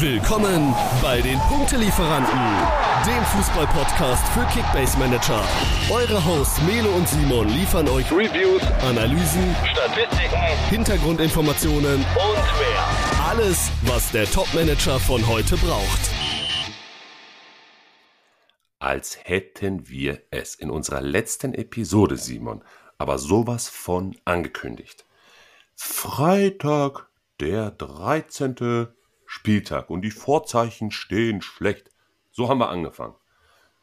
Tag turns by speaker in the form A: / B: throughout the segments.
A: Willkommen bei den Punktelieferanten, dem Fußballpodcast für Kickbase Manager. Eure Hosts Melo und Simon liefern euch Reviews, Analysen, Statistiken, Hintergrundinformationen und mehr. Alles, was der Topmanager von heute braucht.
B: Als hätten wir es in unserer letzten Episode, Simon, aber sowas von angekündigt. Freitag, der 13. Spieltag und die Vorzeichen stehen schlecht. So haben wir angefangen.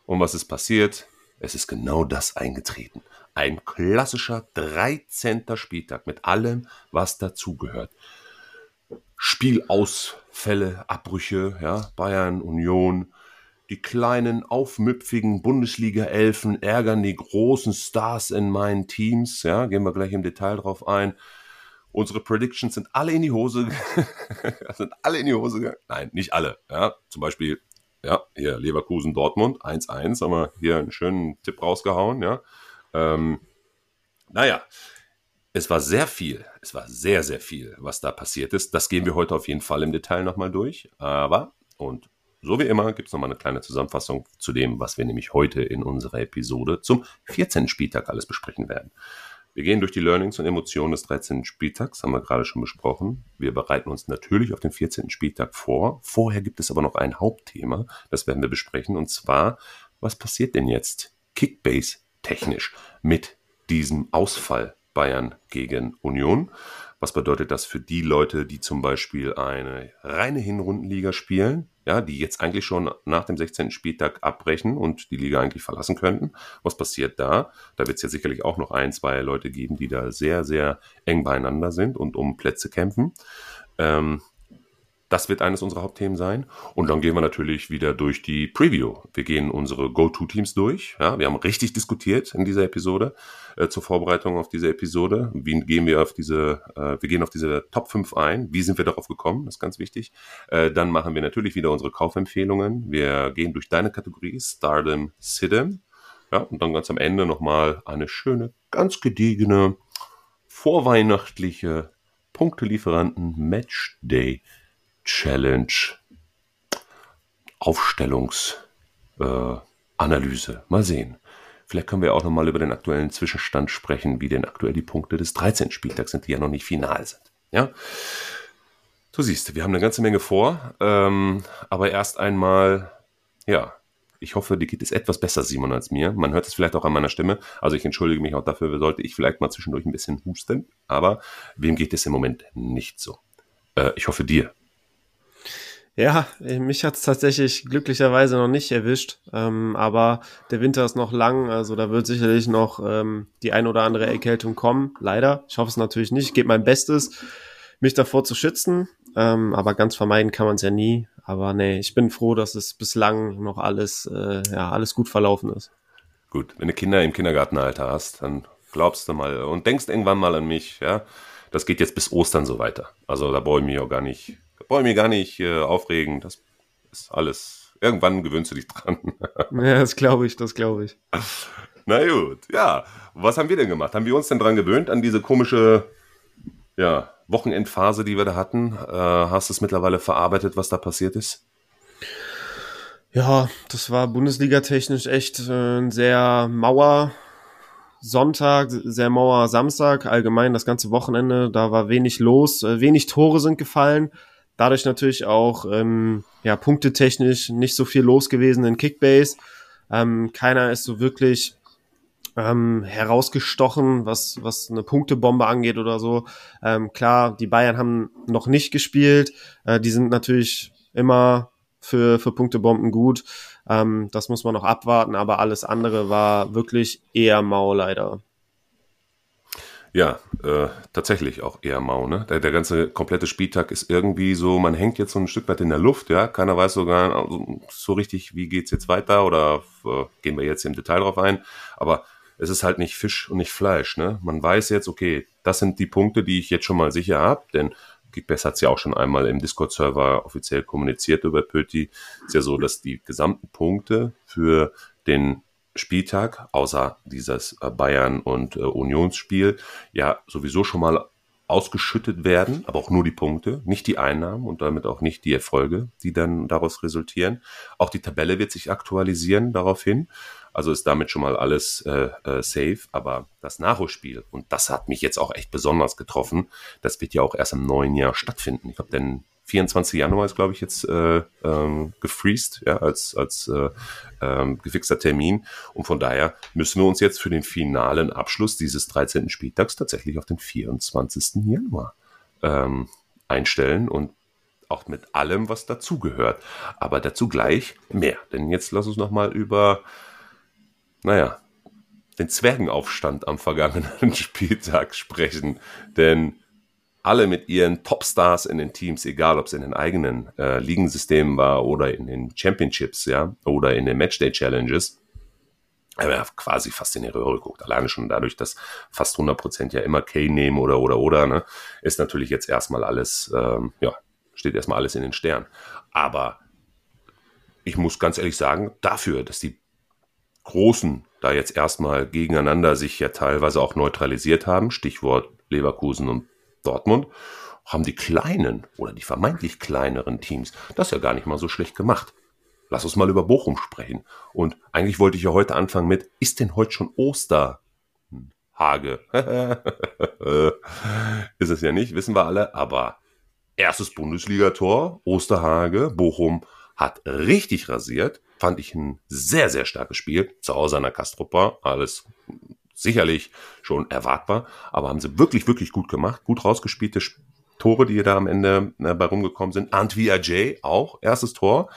B: Und was ist passiert? Es ist genau das eingetreten. Ein klassischer 13. Spieltag mit allem, was dazugehört. Spielausfälle, Abbrüche, ja, Bayern, Union, die kleinen, aufmüpfigen Bundesliga-Elfen ärgern die großen Stars in meinen Teams, ja, gehen wir gleich im Detail drauf ein. Unsere Predictions sind alle in die Hose, sind alle in die Hose gegangen. Nein, nicht alle. Ja, zum Beispiel, ja, hier Leverkusen, Dortmund, 1-1, haben wir hier einen schönen Tipp rausgehauen, ja. Ähm, naja, es war sehr viel, es war sehr, sehr viel, was da passiert ist. Das gehen wir heute auf jeden Fall im Detail nochmal durch. Aber, und so wie immer, gibt es nochmal eine kleine Zusammenfassung zu dem, was wir nämlich heute in unserer Episode zum 14. Spieltag alles besprechen werden. Wir gehen durch die Learnings und Emotionen des 13. Spieltags, haben wir gerade schon besprochen. Wir bereiten uns natürlich auf den 14. Spieltag vor. Vorher gibt es aber noch ein Hauptthema, das werden wir besprechen, und zwar, was passiert denn jetzt Kickbase technisch mit diesem Ausfall Bayern gegen Union? Was bedeutet das für die Leute, die zum Beispiel eine reine Hinrundenliga spielen? Ja, die jetzt eigentlich schon nach dem 16. Spieltag abbrechen und die Liga eigentlich verlassen könnten. Was passiert da? Da wird es ja sicherlich auch noch ein, zwei Leute geben, die da sehr, sehr eng beieinander sind und um Plätze kämpfen. Ähm, das wird eines unserer Hauptthemen sein. Und dann gehen wir natürlich wieder durch die Preview. Wir gehen unsere Go-To-Teams durch. Ja, wir haben richtig diskutiert in dieser Episode äh, zur Vorbereitung auf diese Episode. Wie gehen wir auf diese, äh, wir gehen auf diese Top 5 ein? Wie sind wir darauf gekommen? Das ist ganz wichtig. Äh, dann machen wir natürlich wieder unsere Kaufempfehlungen. Wir gehen durch deine Kategorie Stardom, Sidem. Ja, und dann ganz am Ende nochmal eine schöne, ganz gediegene, vorweihnachtliche Punktelieferanten Match Day Challenge, Aufstellungsanalyse. Äh, mal sehen. Vielleicht können wir auch nochmal über den aktuellen Zwischenstand sprechen, wie denn aktuell die Punkte des 13. Spieltags sind, die ja noch nicht final sind. Ja. Du siehst, wir haben eine ganze Menge vor, ähm, aber erst einmal, ja, ich hoffe, dir geht es etwas besser, Simon, als mir. Man hört es vielleicht auch an meiner Stimme. Also ich entschuldige mich auch dafür, sollte ich vielleicht mal zwischendurch ein bisschen husten. Aber wem geht es im Moment nicht so? Äh, ich hoffe dir.
C: Ja, mich hat es tatsächlich glücklicherweise noch nicht erwischt, ähm, aber der Winter ist noch lang, also da wird sicherlich noch ähm, die ein oder andere Erkältung kommen, leider. Ich hoffe es natürlich nicht, ich gebe mein Bestes, mich davor zu schützen, ähm, aber ganz vermeiden kann man es ja nie. Aber nee, ich bin froh, dass es bislang noch alles, äh, ja, alles gut verlaufen ist.
B: Gut, wenn du Kinder im Kindergartenalter hast, dann glaubst du mal und denkst irgendwann mal an mich, ja. Das geht jetzt bis Ostern so weiter. Also da brauche ich mich auch gar nicht brauche ich mich gar nicht äh, aufregen. Das ist alles. Irgendwann gewöhnst du dich dran.
C: ja, das glaube ich, das glaube ich.
B: Na gut, ja. Was haben wir denn gemacht? Haben wir uns denn dran gewöhnt an diese komische ja, Wochenendphase, die wir da hatten? Äh, hast du es mittlerweile verarbeitet, was da passiert ist?
C: Ja, das war Bundesliga-technisch echt äh, ein sehr Mauer Sonntag, sehr Mauer Samstag, allgemein das ganze Wochenende. Da war wenig los, äh, wenig Tore sind gefallen. Dadurch natürlich auch ähm, ja, punktetechnisch nicht so viel los gewesen in Kickbase. Ähm, keiner ist so wirklich ähm, herausgestochen, was, was eine Punktebombe angeht oder so. Ähm, klar, die Bayern haben noch nicht gespielt. Äh, die sind natürlich immer für, für Punktebomben gut. Ähm, das muss man noch abwarten, aber alles andere war wirklich eher mau leider.
B: Ja, äh, tatsächlich auch eher mau. Ne? Der, der ganze komplette Spieltag ist irgendwie so, man hängt jetzt so ein Stück weit in der Luft, ja. Keiner weiß sogar also, so richtig, wie geht's jetzt weiter oder äh, gehen wir jetzt im Detail drauf ein. Aber es ist halt nicht Fisch und nicht Fleisch. Ne? Man weiß jetzt, okay, das sind die Punkte, die ich jetzt schon mal sicher habe, denn Kickbase hat es ja auch schon einmal im Discord-Server offiziell kommuniziert über Pöti. Ist ja so, dass die gesamten Punkte für den Spieltag, außer dieses äh, Bayern- und äh, Unionsspiel, ja sowieso schon mal ausgeschüttet werden, aber auch nur die Punkte, nicht die Einnahmen und damit auch nicht die Erfolge, die dann daraus resultieren. Auch die Tabelle wird sich aktualisieren daraufhin. Also ist damit schon mal alles äh, äh, safe. Aber das Nachholspiel, und das hat mich jetzt auch echt besonders getroffen, das wird ja auch erst im neuen Jahr stattfinden. Ich glaube, denn 24. Januar ist, glaube ich, jetzt äh, ähm, gefreezed, ja, als, als äh, ähm, gefixter Termin. Und von daher müssen wir uns jetzt für den finalen Abschluss dieses 13. Spieltags tatsächlich auf den 24. Januar ähm, einstellen und auch mit allem, was dazugehört. Aber dazu gleich mehr. Denn jetzt lass uns nochmal über, naja, den Zwergenaufstand am vergangenen Spieltag sprechen. Denn alle mit ihren Topstars in den Teams, egal ob es in den eigenen äh, Ligensystemen war oder in den Championships, ja, oder in den Matchday Challenges, aber quasi fast in die Röhre geguckt. Alleine schon dadurch, dass fast 100% ja immer K nehmen oder, oder, oder, ne, ist natürlich jetzt erstmal alles, ähm, ja, steht erstmal alles in den Sternen. Aber ich muss ganz ehrlich sagen, dafür, dass die Großen da jetzt erstmal gegeneinander sich ja teilweise auch neutralisiert haben, Stichwort Leverkusen und Dortmund haben die kleinen oder die vermeintlich kleineren Teams das ja gar nicht mal so schlecht gemacht. Lass uns mal über Bochum sprechen. Und eigentlich wollte ich ja heute anfangen mit, ist denn heute schon Osterhage? ist es ja nicht, wissen wir alle, aber erstes Bundesligator, Osterhage, Bochum hat richtig rasiert. Fand ich ein sehr, sehr starkes Spiel. Zu Hause an der Kastropa, alles sicherlich schon erwartbar, aber haben sie wirklich, wirklich gut gemacht. Gut rausgespielte Tore, die da am Ende äh, bei rumgekommen sind. Antwi Ajay auch, erstes Tor.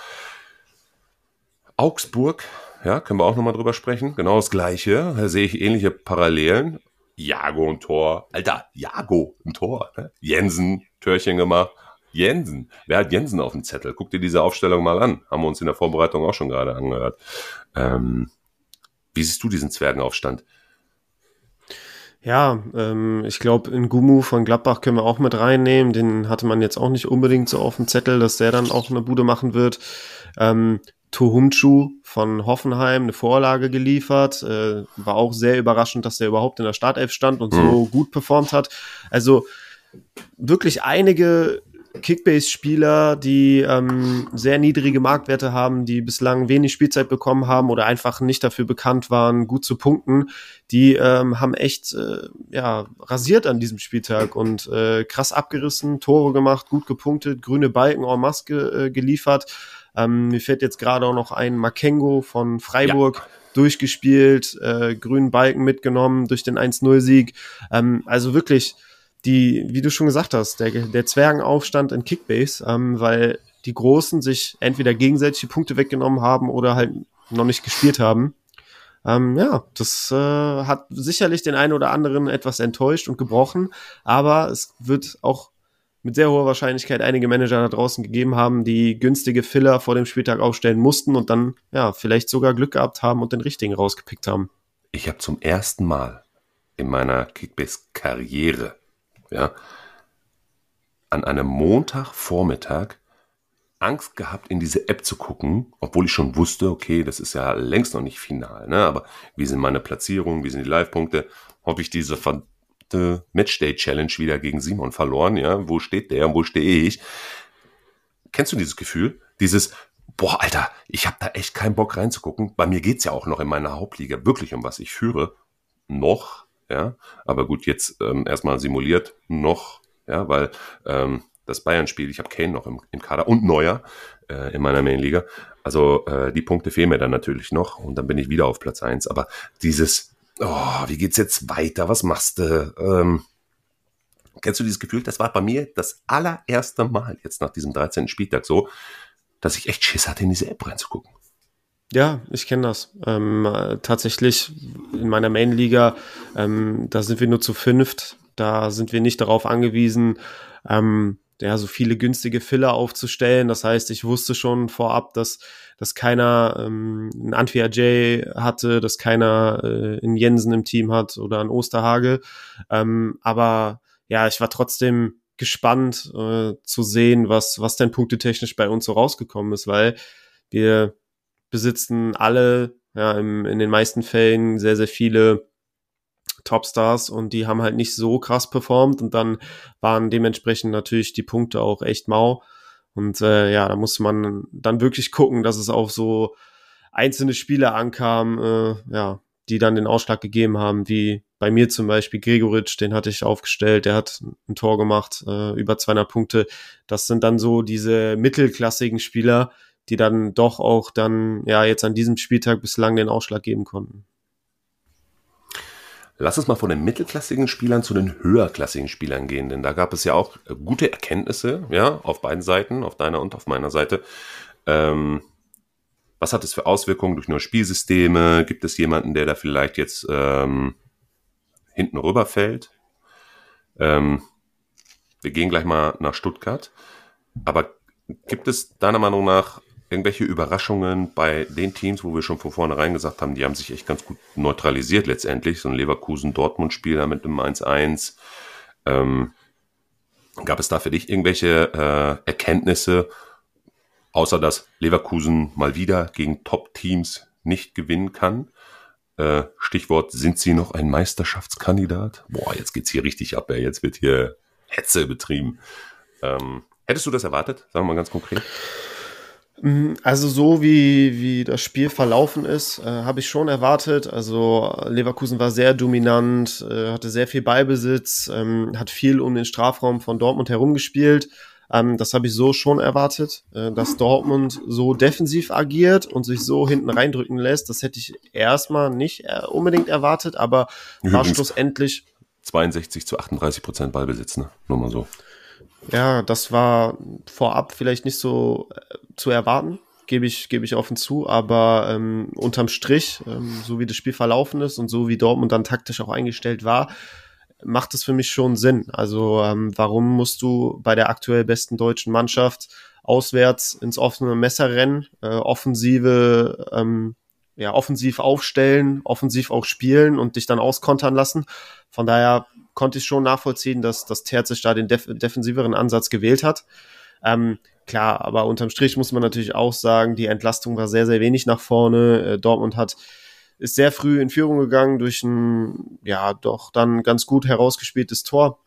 B: Augsburg, ja, können wir auch nochmal drüber sprechen. Genau das Gleiche. Da sehe ich ähnliche Parallelen. Jago ein Tor. Alter, Jago ein Tor. Ne? Jensen, Törchen gemacht. Jensen. Wer hat Jensen auf dem Zettel? Guck dir diese Aufstellung mal an. Haben wir uns in der Vorbereitung auch schon gerade angehört. Ähm, wie siehst du diesen Zwergenaufstand?
C: Ja, ähm, ich glaube, in Gumu von Gladbach können wir auch mit reinnehmen. Den hatte man jetzt auch nicht unbedingt so auf dem Zettel, dass der dann auch eine Bude machen wird. Ähm, Tohumchu von Hoffenheim eine Vorlage geliefert. Äh, war auch sehr überraschend, dass der überhaupt in der Startelf stand und mhm. so gut performt hat. Also wirklich einige Kickbase-Spieler, die ähm, sehr niedrige Marktwerte haben, die bislang wenig Spielzeit bekommen haben oder einfach nicht dafür bekannt waren, gut zu punkten, die ähm, haben echt äh, ja, rasiert an diesem Spieltag und äh, krass abgerissen, Tore gemacht, gut gepunktet, grüne Balken en masse äh, geliefert. Ähm, mir fällt jetzt gerade auch noch ein Makengo von Freiburg. Ja durchgespielt, äh, grünen Balken mitgenommen durch den 1-0-Sieg. Ähm, also wirklich die, wie du schon gesagt hast, der, der Zwergenaufstand in Kickbase, ähm, weil die Großen sich entweder gegenseitig die Punkte weggenommen haben oder halt noch nicht gespielt haben. Ähm, ja, das äh, hat sicherlich den einen oder anderen etwas enttäuscht und gebrochen, aber es wird auch mit sehr hoher Wahrscheinlichkeit einige Manager da draußen gegeben haben, die günstige Filler vor dem Spieltag aufstellen mussten und dann ja vielleicht sogar Glück gehabt haben und den richtigen rausgepickt haben.
B: Ich habe zum ersten Mal in meiner Kickbase-Karriere ja, an einem Montagvormittag Angst gehabt, in diese App zu gucken, obwohl ich schon wusste, okay, das ist ja längst noch nicht final, ne? Aber wie sind meine Platzierungen, wie sind die Live-Punkte? Hoffe ich diese verdammte Matchday-Challenge wieder gegen Simon verloren, ja? Wo steht der und wo stehe ich? Kennst du dieses Gefühl? Dieses, boah, Alter, ich habe da echt keinen Bock reinzugucken. Bei mir geht's ja auch noch in meiner Hauptliga wirklich um was ich führe. Noch, ja. Aber gut, jetzt ähm, erstmal simuliert noch, ja, weil ähm, das Bayern-Spiel, ich habe Kane noch im, im Kader und Neuer äh, in meiner Mainliga. Also äh, die Punkte fehlen mir dann natürlich noch und dann bin ich wieder auf Platz eins. Aber dieses, oh, wie geht's jetzt weiter? Was machst du? Ähm, kennst du dieses Gefühl? Das war bei mir das allererste Mal jetzt nach diesem 13. Spieltag so, dass ich echt Schiss hatte, in diese App reinzugucken.
C: Ja, ich kenne das. Ähm, tatsächlich in meiner Main-Liga, ähm, da sind wir nur zu fünft. Da sind wir nicht darauf angewiesen, ähm, ja, so viele günstige Filler aufzustellen. Das heißt, ich wusste schon vorab, dass, dass keiner ähm, einen Antwia J hatte, dass keiner äh, einen Jensen im Team hat oder einen Osterhage. Ähm, aber ja, ich war trotzdem gespannt äh, zu sehen, was, was denn punktetechnisch bei uns so rausgekommen ist, weil wir besitzen alle ja, im, in den meisten Fällen sehr, sehr viele Topstars und die haben halt nicht so krass performt und dann waren dementsprechend natürlich die Punkte auch echt mau. Und äh, ja, da muss man dann wirklich gucken, dass es auf so einzelne Spieler ankam, äh, ja, die dann den Ausschlag gegeben haben, wie bei mir zum Beispiel Gregoritsch, den hatte ich aufgestellt, der hat ein Tor gemacht, äh, über 200 Punkte. Das sind dann so diese mittelklassigen Spieler, die dann doch auch dann, ja, jetzt an diesem Spieltag bislang den Ausschlag geben konnten.
B: Lass uns mal von den mittelklassigen Spielern zu den höherklassigen Spielern gehen, denn da gab es ja auch gute Erkenntnisse, ja, auf beiden Seiten, auf deiner und auf meiner Seite. Ähm, was hat es für Auswirkungen durch neue Spielsysteme? Gibt es jemanden, der da vielleicht jetzt ähm, hinten rüberfällt? Ähm, wir gehen gleich mal nach Stuttgart. Aber gibt es deiner Meinung nach irgendwelche Überraschungen bei den Teams, wo wir schon von vornherein gesagt haben, die haben sich echt ganz gut neutralisiert letztendlich? So ein Leverkusen-Dortmund-Spiel mit dem 1-1. Ähm, gab es da für dich irgendwelche äh, Erkenntnisse, außer dass Leverkusen mal wieder gegen Top-Teams nicht gewinnen kann? Äh, Stichwort, sind sie noch ein Meisterschaftskandidat? Boah, jetzt geht's hier richtig ab, ey. jetzt wird hier Hetze betrieben. Ähm, hättest du das erwartet? Sagen wir mal ganz konkret.
C: Mm, also so wie, wie das Spiel verlaufen ist, äh, habe ich schon erwartet. Also Leverkusen war sehr dominant, äh, hatte sehr viel Ballbesitz, ähm, hat viel um den Strafraum von Dortmund herumgespielt. Ähm, das habe ich so schon erwartet, äh, dass Dortmund so defensiv agiert und sich so hinten reindrücken lässt. Das hätte ich erstmal nicht äh, unbedingt erwartet, aber Übrigens war schlussendlich
B: 62 zu 38 Prozent Ballbesitz, ne? Nur mal so.
C: Ja, das war vorab vielleicht nicht so äh, zu erwarten, gebe ich, gebe ich offen zu, aber ähm, unterm Strich, ähm, so wie das Spiel verlaufen ist und so wie Dortmund dann taktisch auch eingestellt war, macht es für mich schon Sinn. Also ähm, warum musst du bei der aktuell besten deutschen Mannschaft auswärts ins offene Messer rennen, äh, offensive, ähm, ja, offensiv aufstellen, offensiv auch spielen und dich dann auskontern lassen. Von daher konnte ich schon nachvollziehen, dass, dass Terzic da den def defensiveren Ansatz gewählt hat. Ähm, klar, aber unterm Strich muss man natürlich auch sagen, die Entlastung war sehr, sehr wenig nach vorne. Äh, Dortmund hat ist sehr früh in Führung gegangen durch ein, ja, doch dann ganz gut herausgespieltes Tor.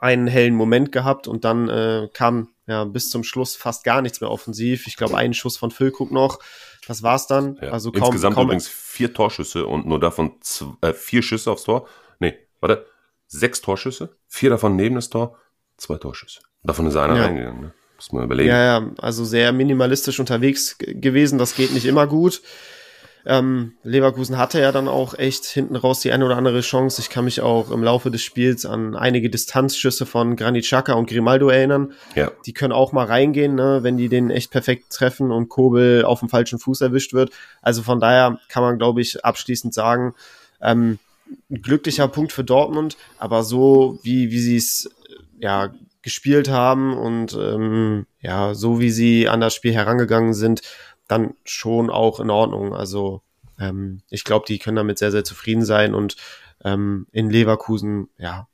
C: Einen hellen Moment gehabt und dann äh, kam ja bis zum Schluss fast gar nichts mehr offensiv. Ich glaube, einen Schuss von Füllkrug noch. Das war's dann.
B: Ja, also kaum, insgesamt kaum übrigens vier Torschüsse und nur davon zwei, äh, vier Schüsse aufs Tor. Nee, warte, sechs Torschüsse, vier davon neben das Tor, zwei Torschüsse. Davon ist einer ja. reingegangen. Ne? Muss man überlegen.
C: Ja, ja, also sehr minimalistisch unterwegs gewesen. Das geht nicht immer gut. Ähm, Leverkusen hatte ja dann auch echt hinten raus die eine oder andere Chance. Ich kann mich auch im Laufe des Spiels an einige Distanzschüsse von Granit Xhaka und Grimaldo erinnern. Ja. Die können auch mal reingehen, ne, wenn die den echt perfekt treffen und Kobel auf dem falschen Fuß erwischt wird. Also von daher kann man, glaube ich, abschließend sagen, ähm, ein glücklicher Punkt für Dortmund, aber so wie, wie sie es ja gespielt haben und ähm, ja, so wie sie an das Spiel herangegangen sind, dann schon auch in Ordnung. Also ähm, ich glaube, die können damit sehr, sehr zufrieden sein und ähm, in Leverkusen, ja,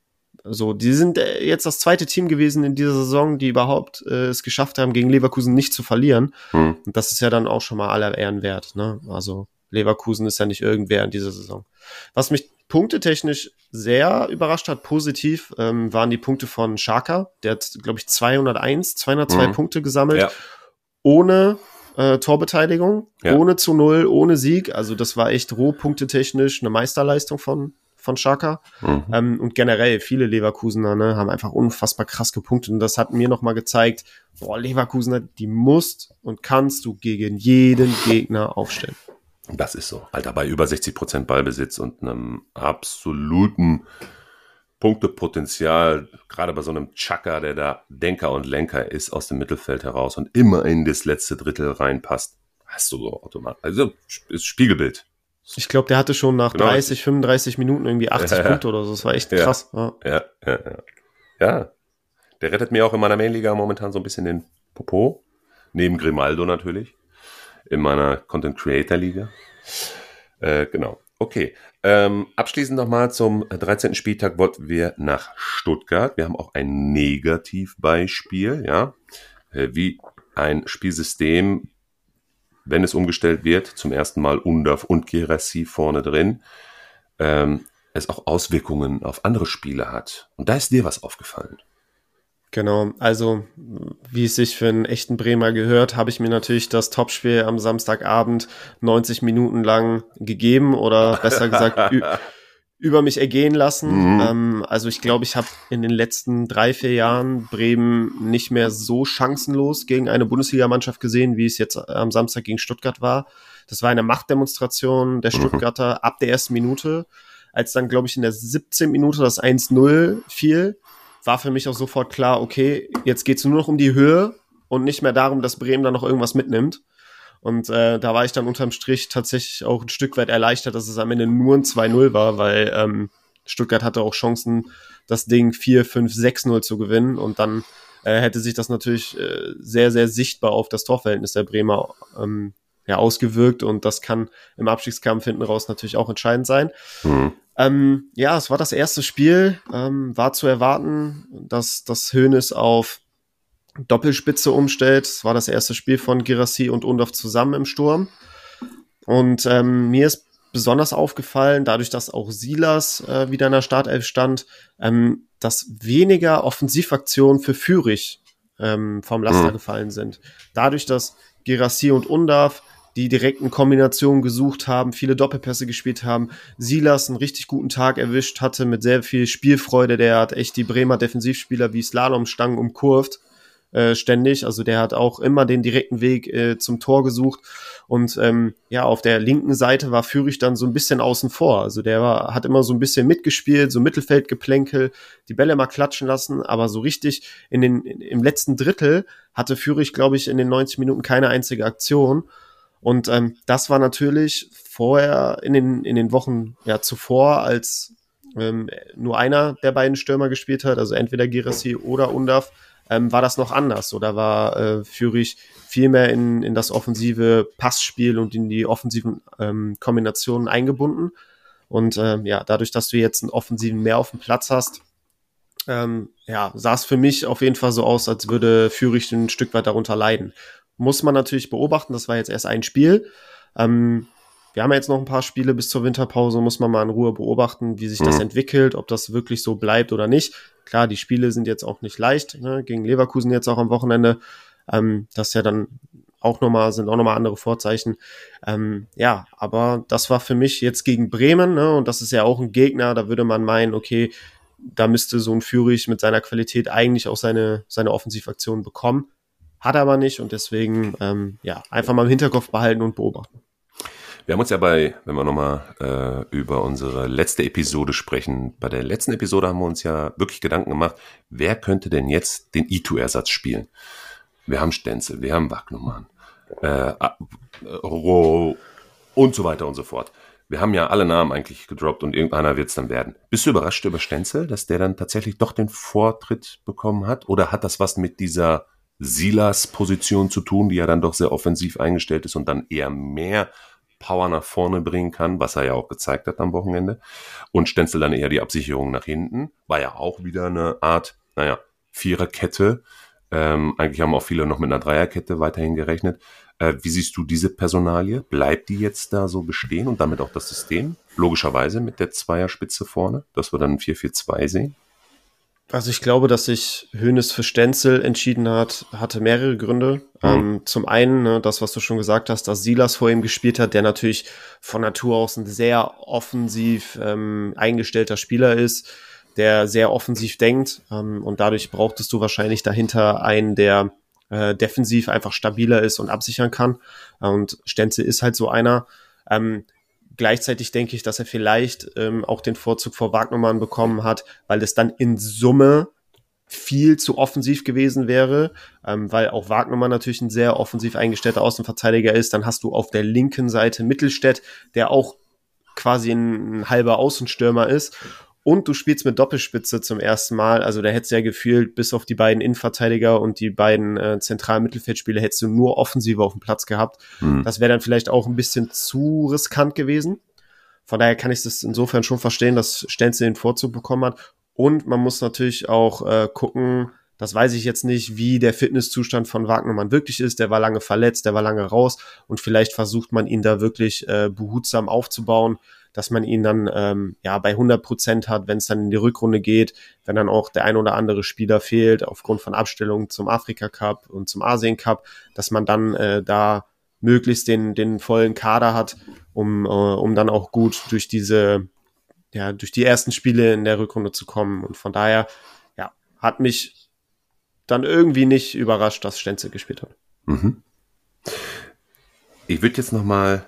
C: so, die sind äh, jetzt das zweite Team gewesen in dieser Saison, die überhaupt äh, es geschafft haben, gegen Leverkusen nicht zu verlieren. Hm. Und das ist ja dann auch schon mal aller Ehren wert. Ne? Also Leverkusen ist ja nicht irgendwer in dieser Saison. Was mich punktetechnisch sehr überrascht hat, positiv, ähm, waren die Punkte von Schaka. Der hat, glaube ich, 201, 202 mhm. Punkte gesammelt. Ja. Ohne äh, Torbeteiligung, ja. ohne zu Null, ohne Sieg. Also das war echt roh punktetechnisch eine Meisterleistung von, von Schaka. Mhm. Ähm, und generell viele Leverkusener ne, haben einfach unfassbar krass gepunktet. Und das hat mir nochmal gezeigt, boah, Leverkusener, die musst und kannst du gegen jeden Gegner aufstellen.
B: Das ist so. Alter, bei über 60 Prozent Ballbesitz und einem absoluten Punktepotenzial, gerade bei so einem Chaka, der da Denker und Lenker ist aus dem Mittelfeld heraus und immer in das letzte Drittel reinpasst, hast du so automatisch. Also ist Spiegelbild.
C: Ich glaube, der hatte schon nach genau. 30, 35 Minuten irgendwie 80 ja, Punkte oder so. Das war echt
B: ja,
C: krass.
B: Ja. ja, ja, ja. Ja, der rettet mir auch in meiner Mainliga momentan so ein bisschen den Popo. Neben Grimaldo natürlich in meiner Content Creator Liga. Äh, genau. Okay. Ähm, abschließend nochmal zum 13. Spieltag wollten wir nach Stuttgart. Wir haben auch ein Negativbeispiel, ja, äh, wie ein Spielsystem, wenn es umgestellt wird, zum ersten Mal Undorf und Gerassi vorne drin, ähm, es auch Auswirkungen auf andere Spiele hat. Und da ist dir was aufgefallen.
C: Genau, also wie es sich für einen echten Bremer gehört, habe ich mir natürlich das Topspiel am Samstagabend 90 Minuten lang gegeben oder besser gesagt über mich ergehen lassen. Mhm. Ähm, also ich glaube, ich habe in den letzten drei, vier Jahren Bremen nicht mehr so chancenlos gegen eine Bundesligamannschaft gesehen, wie es jetzt am Samstag gegen Stuttgart war. Das war eine Machtdemonstration der mhm. Stuttgarter mhm. ab der ersten Minute. Als dann, glaube ich, in der 17. Minute das 1-0 fiel, war für mich auch sofort klar, okay, jetzt geht's nur noch um die Höhe und nicht mehr darum, dass Bremen da noch irgendwas mitnimmt. Und äh, da war ich dann unterm Strich tatsächlich auch ein Stück weit erleichtert, dass es am Ende nur ein 2-0 war, weil ähm, Stuttgart hatte auch Chancen, das Ding 4, 5, 6-0 zu gewinnen. Und dann äh, hätte sich das natürlich äh, sehr, sehr sichtbar auf das Torverhältnis der Bremer ähm, ja, ausgewirkt. Und das kann im Abstiegskampf hinten raus natürlich auch entscheidend sein. Mhm. Ähm, ja, es war das erste Spiel. Ähm, war zu erwarten, dass das Höhnes auf Doppelspitze umstellt. Es war das erste Spiel von Girassi und Undorf zusammen im Sturm. Und ähm, mir ist besonders aufgefallen, dadurch, dass auch Silas äh, wieder in der Startelf stand, ähm, dass weniger Offensivaktionen für Fürich ähm, vom Laster mhm. gefallen sind. Dadurch, dass Girassi und Undorf die direkten Kombinationen gesucht haben, viele Doppelpässe gespielt haben. Silas einen richtig guten Tag erwischt hatte mit sehr viel Spielfreude. Der hat echt die Bremer Defensivspieler wie Slalomstangen umkurvt äh, ständig. Also der hat auch immer den direkten Weg äh, zum Tor gesucht. Und ähm, ja, auf der linken Seite war Fürich dann so ein bisschen außen vor. Also der war, hat immer so ein bisschen mitgespielt, so Mittelfeldgeplänkel, die Bälle mal klatschen lassen, aber so richtig in den, in, im letzten Drittel hatte Fürich, glaube ich, in den 90 Minuten keine einzige Aktion. Und ähm, das war natürlich vorher in den, in den Wochen ja, zuvor, als ähm, nur einer der beiden Stürmer gespielt hat, also entweder Girassi oder Undaf, ähm, war das noch anders oder war äh, Fürich viel mehr in, in das offensive Passspiel und in die offensiven ähm, Kombinationen eingebunden. Und ähm, ja, dadurch, dass du jetzt einen offensiven mehr auf dem Platz hast, ähm, ja, sah es für mich auf jeden Fall so aus, als würde Fürich ein Stück weit darunter leiden. Muss man natürlich beobachten, das war jetzt erst ein Spiel. Ähm, wir haben jetzt noch ein paar Spiele bis zur Winterpause, muss man mal in Ruhe beobachten, wie sich das mhm. entwickelt, ob das wirklich so bleibt oder nicht. Klar, die Spiele sind jetzt auch nicht leicht, ne? gegen Leverkusen jetzt auch am Wochenende. Ähm, das ist ja dann auch nochmal, sind auch nochmal andere Vorzeichen. Ähm, ja, aber das war für mich jetzt gegen Bremen, ne? und das ist ja auch ein Gegner, da würde man meinen, okay, da müsste so ein Führig mit seiner Qualität eigentlich auch seine, seine Offensivaktionen bekommen. Hat er aber nicht und deswegen, ähm, ja, einfach mal im Hinterkopf behalten und beobachten.
B: Wir haben uns ja bei, wenn wir nochmal äh, über unsere letzte Episode sprechen, bei der letzten Episode haben wir uns ja wirklich Gedanken gemacht, wer könnte denn jetzt den E2-Ersatz spielen? Wir haben Stenzel, wir haben Wagnumann, äh, Roh und so weiter und so fort. Wir haben ja alle Namen eigentlich gedroppt und irgendeiner wird es dann werden. Bist du überrascht über Stenzel, dass der dann tatsächlich doch den Vortritt bekommen hat? Oder hat das was mit dieser Silas-Position zu tun, die ja dann doch sehr offensiv eingestellt ist und dann eher mehr Power nach vorne bringen kann, was er ja auch gezeigt hat am Wochenende. Und Stenzel dann eher die Absicherung nach hinten. War ja auch wieder eine Art, naja, Viererkette. Ähm, eigentlich haben auch viele noch mit einer Dreierkette weiterhin gerechnet. Äh, wie siehst du diese Personalie? Bleibt die jetzt da so bestehen und damit auch das System? Logischerweise mit der Zweierspitze vorne, dass wir dann ein 4-4-2 sehen?
C: Also ich glaube, dass sich Hönes für Stenzel entschieden hat, hatte mehrere Gründe. Mhm. Ähm, zum einen, ne, das, was du schon gesagt hast, dass Silas vor ihm gespielt hat, der natürlich von Natur aus ein sehr offensiv ähm, eingestellter Spieler ist, der sehr offensiv denkt. Ähm, und dadurch brauchtest du wahrscheinlich dahinter einen, der äh, defensiv einfach stabiler ist und absichern kann. Und Stenzel ist halt so einer. Ähm, Gleichzeitig denke ich, dass er vielleicht ähm, auch den Vorzug vor Wagnermann bekommen hat, weil es dann in Summe viel zu offensiv gewesen wäre, ähm, weil auch Wagnermann natürlich ein sehr offensiv eingestellter Außenverteidiger ist. Dann hast du auf der linken Seite Mittelstädt, der auch quasi ein, ein halber Außenstürmer ist und du spielst mit Doppelspitze zum ersten Mal. Also da hättest du ja gefühlt, bis auf die beiden Innenverteidiger und die beiden äh, zentralen Mittelfeldspieler, hättest du nur Offensive auf dem Platz gehabt. Mhm. Das wäre dann vielleicht auch ein bisschen zu riskant gewesen. Von daher kann ich das insofern schon verstehen, dass Stenzel den Vorzug bekommen hat. Und man muss natürlich auch äh, gucken, das weiß ich jetzt nicht, wie der Fitnesszustand von Wagnermann wirklich ist. Der war lange verletzt, der war lange raus und vielleicht versucht man ihn da wirklich äh, behutsam aufzubauen dass man ihn dann ähm, ja bei 100 Prozent hat, wenn es dann in die Rückrunde geht, wenn dann auch der ein oder andere Spieler fehlt aufgrund von Abstellungen zum Afrika Cup und zum Asien Cup, dass man dann äh, da möglichst den den vollen Kader hat, um äh, um dann auch gut durch diese ja durch die ersten Spiele in der Rückrunde zu kommen und von daher ja hat mich dann irgendwie nicht überrascht, dass Stenzel gespielt hat. Mhm.
B: Ich würde jetzt noch mal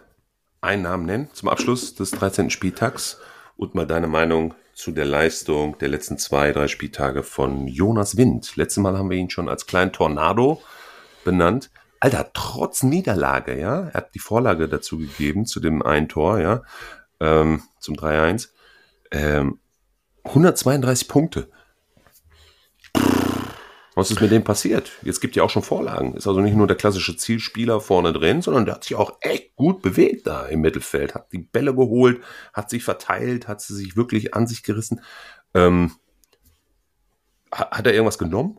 B: einen Namen nennen zum Abschluss des 13. Spieltags und mal deine Meinung zu der Leistung der letzten zwei, drei Spieltage von Jonas Wind. Letztes Mal haben wir ihn schon als kleinen Tornado benannt. Alter, trotz Niederlage, ja, er hat die Vorlage dazu gegeben zu dem einen Tor, ja, ähm, zum 3-1. Ähm, 132 Punkte. Was ist mit dem passiert? Jetzt gibt ja auch schon Vorlagen. Ist also nicht nur der klassische Zielspieler vorne drin, sondern der hat sich auch echt gut bewegt da im Mittelfeld. Hat die Bälle geholt, hat sich verteilt, hat sie sich wirklich an sich gerissen. Ähm, hat er irgendwas genommen?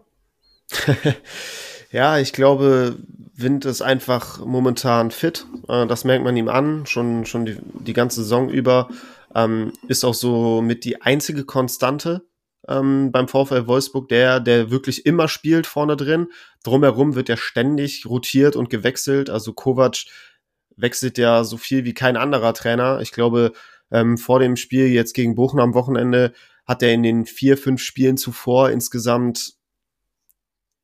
C: ja, ich glaube, Wind ist einfach momentan fit. Äh, das merkt man ihm an, schon, schon die, die ganze Saison über. Ähm, ist auch so mit die einzige Konstante ähm, beim VfL Wolfsburg, der, der wirklich immer spielt vorne drin. Drumherum wird er ständig rotiert und gewechselt. Also Kovac wechselt ja so viel wie kein anderer Trainer. Ich glaube, ähm, vor dem Spiel jetzt gegen Bochum am Wochenende hat er in den vier, fünf Spielen zuvor insgesamt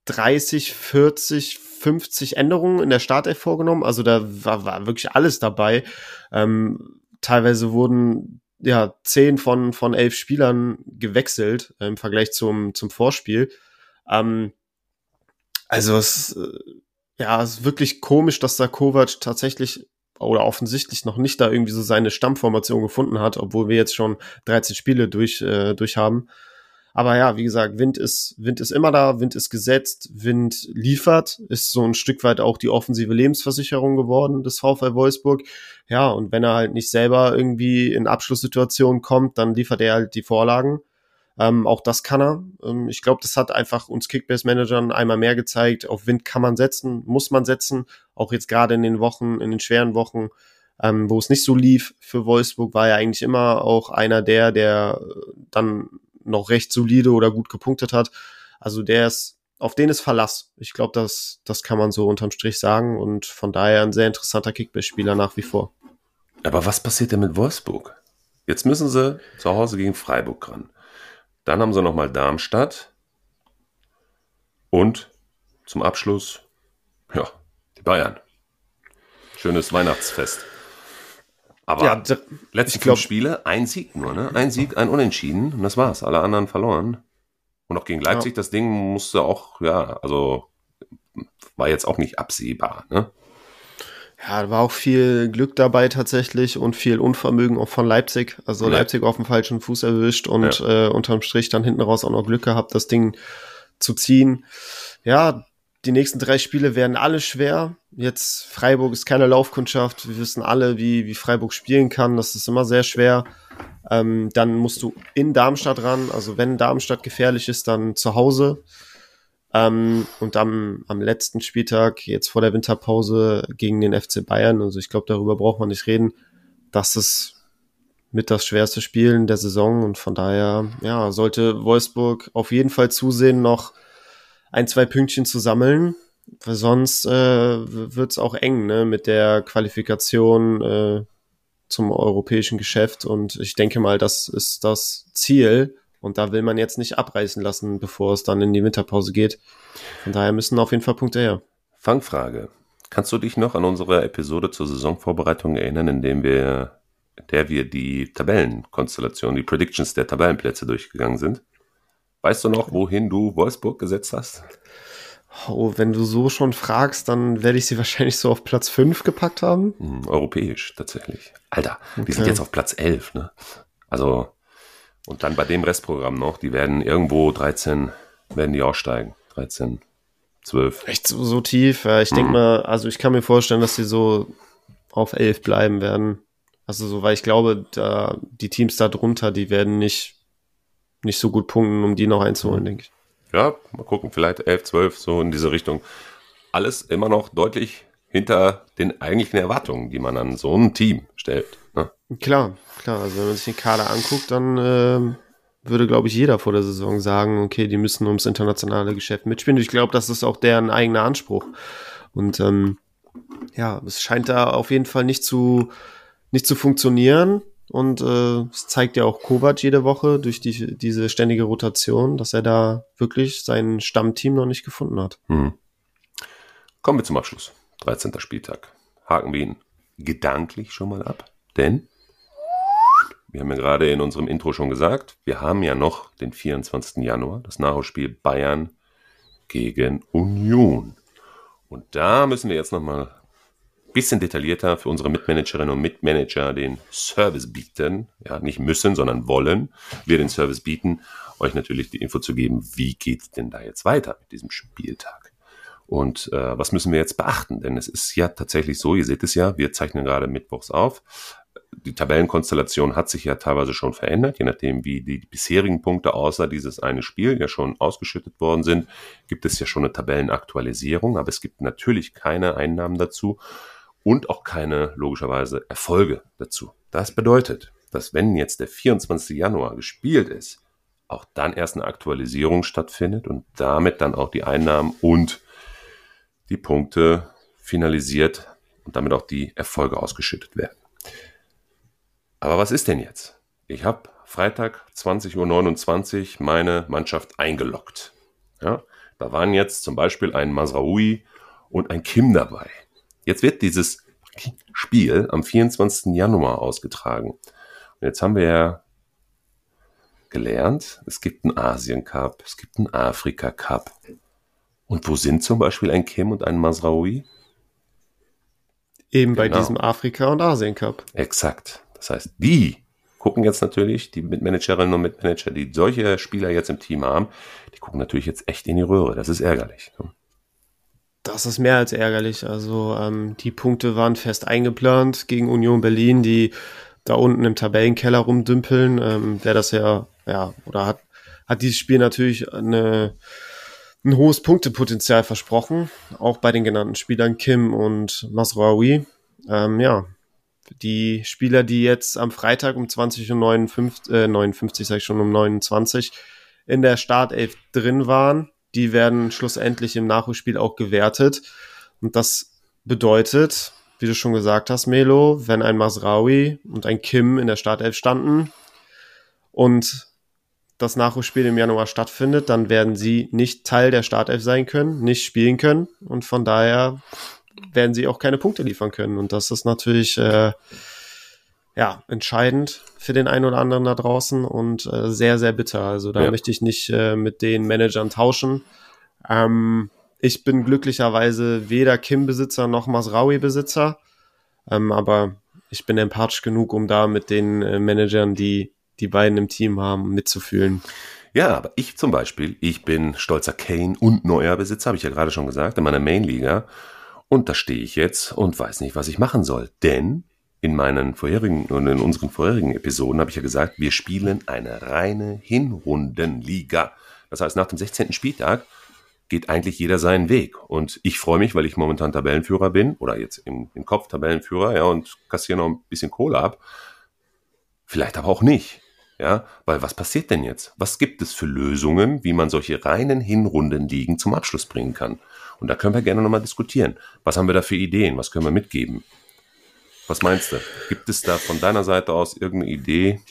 C: 30, 40, 50 Änderungen in der Startelf vorgenommen. Also da war, war wirklich alles dabei. Ähm, teilweise wurden ja, zehn von, von elf Spielern gewechselt äh, im Vergleich zum, zum Vorspiel. Ähm, also es, äh, ja, es ist wirklich komisch, dass da Kovac tatsächlich oder offensichtlich noch nicht da irgendwie so seine Stammformation gefunden hat, obwohl wir jetzt schon 13 Spiele durch, äh, durch haben. Aber ja, wie gesagt, Wind ist, Wind ist immer da, Wind ist gesetzt, Wind liefert, ist so ein Stück weit auch die offensive Lebensversicherung geworden des VfL Wolfsburg. Ja, und wenn er halt nicht selber irgendwie in Abschlusssituationen kommt, dann liefert er halt die Vorlagen. Ähm, auch das kann er. Ähm, ich glaube, das hat einfach uns Kickbase-Managern einmal mehr gezeigt. Auf Wind kann man setzen, muss man setzen. Auch jetzt gerade in den Wochen, in den schweren Wochen, ähm, wo es nicht so lief für Wolfsburg, war er eigentlich immer auch einer der, der dann noch recht solide oder gut gepunktet hat. Also der ist, auf den ist Verlass. Ich glaube, das, das kann man so unterm Strich sagen und von daher ein sehr interessanter Kickbase-Spieler nach wie vor.
B: Aber was passiert denn mit Wolfsburg? Jetzt müssen sie zu Hause gegen Freiburg ran. Dann haben sie nochmal Darmstadt. Und zum Abschluss, ja, die Bayern. Schönes Weihnachtsfest. Aber ja, letzte fünf Spiele, ein Sieg nur, ne? Ein Sieg, ein Unentschieden und das war's. Alle anderen verloren. Und auch gegen Leipzig, ja. das Ding musste auch, ja, also war jetzt auch nicht absehbar, ne?
C: Ja, da war auch viel Glück dabei tatsächlich und viel Unvermögen auch von Leipzig. Also ja. Leipzig auf dem falschen Fuß erwischt und ja. äh, unterm Strich dann hinten raus auch noch Glück gehabt, das Ding zu ziehen. Ja, die nächsten drei Spiele werden alle schwer. Jetzt Freiburg ist keine Laufkundschaft. Wir wissen alle, wie, wie Freiburg spielen kann. Das ist immer sehr schwer. Ähm, dann musst du in Darmstadt ran. Also wenn Darmstadt gefährlich ist, dann zu Hause. Ähm, und am, am letzten Spieltag, jetzt vor der Winterpause, gegen den FC Bayern. Also ich glaube, darüber braucht man nicht reden. Das ist mit das schwerste Spiel in der Saison. Und von daher, ja, sollte Wolfsburg auf jeden Fall zusehen, noch ein, zwei Pünktchen zu sammeln, weil sonst äh, wird es auch eng ne, mit der Qualifikation äh, zum europäischen Geschäft. Und ich denke mal, das ist das Ziel. Und da will man jetzt nicht abreißen lassen, bevor es dann in die Winterpause geht. Von daher müssen auf jeden Fall Punkte her.
B: Fangfrage. Kannst du dich noch an unsere Episode zur Saisonvorbereitung erinnern, in dem wir, in der wir die Tabellenkonstellation, die Predictions der Tabellenplätze durchgegangen sind? Weißt du noch, wohin du Wolfsburg gesetzt hast?
C: Oh, wenn du so schon fragst, dann werde ich sie wahrscheinlich so auf Platz 5 gepackt haben.
B: Hm, europäisch, tatsächlich. Alter, okay. die sind jetzt auf Platz 11, ne? Also, und dann bei dem Restprogramm noch, die werden irgendwo 13, werden die aussteigen. 13, 12.
C: Echt so, so tief? Ja, ich mhm. denke mal, also ich kann mir vorstellen, dass sie so auf 11 bleiben werden. Also so, weil ich glaube, da, die Teams da drunter, die werden nicht nicht so gut punkten, um die noch einzuholen, denke ich.
B: Ja, mal gucken, vielleicht 11, 12, so in diese Richtung. Alles immer noch deutlich hinter den eigentlichen Erwartungen, die man an so ein Team stellt. Ne?
C: Klar, klar. Also wenn man sich den Kader anguckt, dann äh, würde, glaube ich, jeder vor der Saison sagen, okay, die müssen ums internationale Geschäft mitspielen. Ich glaube, das ist auch deren eigener Anspruch. Und ähm, ja, es scheint da auf jeden Fall nicht zu, nicht zu funktionieren. Und äh, es zeigt ja auch Kovac jede Woche durch die, diese ständige Rotation, dass er da wirklich sein Stammteam noch nicht gefunden hat. Hm.
B: Kommen wir zum Abschluss. 13. Spieltag. Haken wir ihn gedanklich schon mal ab. Denn wir haben ja gerade in unserem Intro schon gesagt, wir haben ja noch den 24. Januar, das Nachholspiel Bayern gegen Union. Und da müssen wir jetzt nochmal bisschen detaillierter für unsere Mitmanagerinnen und Mitmanager den Service bieten. Ja, nicht müssen, sondern wollen wir den Service bieten, euch natürlich die Info zu geben, wie geht's denn da jetzt weiter mit diesem Spieltag. Und äh, was müssen wir jetzt beachten? Denn es ist ja tatsächlich so, ihr seht es ja, wir zeichnen gerade Mittwochs auf die Tabellenkonstellation hat sich ja teilweise schon verändert, je nachdem, wie die bisherigen Punkte außer dieses eine Spiel ja schon ausgeschüttet worden sind, gibt es ja schon eine Tabellenaktualisierung, aber es gibt natürlich keine Einnahmen dazu und auch keine logischerweise Erfolge dazu. Das bedeutet, dass wenn jetzt der 24. Januar gespielt ist, auch dann erst eine Aktualisierung stattfindet und damit dann auch die Einnahmen und die Punkte finalisiert und damit auch die Erfolge ausgeschüttet werden. Aber was ist denn jetzt? Ich habe Freitag 20.29 Uhr meine Mannschaft eingeloggt. Ja, da waren jetzt zum Beispiel ein Masraoui und ein Kim dabei. Jetzt wird dieses Spiel am 24. Januar ausgetragen. Und jetzt haben wir ja gelernt, es gibt einen Asien Cup, es gibt einen Afrika Cup. Und wo sind zum Beispiel ein Kim und ein Masraoui?
C: Eben bei genau. diesem Afrika- und Asien Cup.
B: Exakt. Das heißt, die gucken jetzt natürlich, die Mitmanagerinnen und Mitmanager, die solche Spieler jetzt im Team haben, die gucken natürlich jetzt echt in die Röhre. Das ist ärgerlich. Ne?
C: Das ist mehr als ärgerlich. Also ähm, die Punkte waren fest eingeplant gegen Union Berlin, die da unten im Tabellenkeller rumdümpeln. Ähm, der das ja, ja, oder hat, hat dieses Spiel natürlich eine, ein hohes Punktepotenzial versprochen. Auch bei den genannten Spielern Kim und Masraoui. Ähm, ja, die Spieler, die jetzt am Freitag um 20 Uhr 59, äh, 59 sag ich schon, um 29 in der Startelf drin waren, die werden schlussendlich im Nachholspiel auch gewertet. Und das bedeutet, wie du schon gesagt hast, Melo, wenn ein Masraui und ein Kim in der Startelf standen und das Nachholspiel im Januar stattfindet, dann werden sie nicht Teil der Startelf sein können, nicht spielen können und von daher werden sie auch keine Punkte liefern können. Und das ist natürlich äh, ja entscheidend für den einen oder anderen da draußen und äh, sehr, sehr bitter. Also da ja. möchte ich nicht äh, mit den Managern tauschen. Ähm, ich bin glücklicherweise weder Kim-Besitzer noch Masraui-Besitzer, ähm, aber ich bin empathisch genug, um da mit den äh, Managern, die die beiden im Team haben, mitzufühlen.
B: Ja, aber ich zum Beispiel, ich bin stolzer Kane und neuer Besitzer, habe ich ja gerade schon gesagt, in meiner Main-Liga. Und da stehe ich jetzt und weiß nicht, was ich machen soll. Denn in meinen vorherigen und in unseren vorherigen Episoden habe ich ja gesagt, wir spielen eine reine Hinrundenliga. Das heißt, nach dem 16. Spieltag geht eigentlich jeder seinen Weg. Und ich freue mich, weil ich momentan Tabellenführer bin oder jetzt im, im Kopf Tabellenführer, ja, und kassiere noch ein bisschen Kohle ab. Vielleicht aber auch nicht. Ja, weil was passiert denn jetzt? Was gibt es für Lösungen, wie man solche reinen Hinrundenligen zum Abschluss bringen kann? Und da können wir gerne nochmal diskutieren. Was haben wir da für Ideen? Was können wir mitgeben? Was meinst du? Gibt es da von deiner Seite aus irgendeine Idee?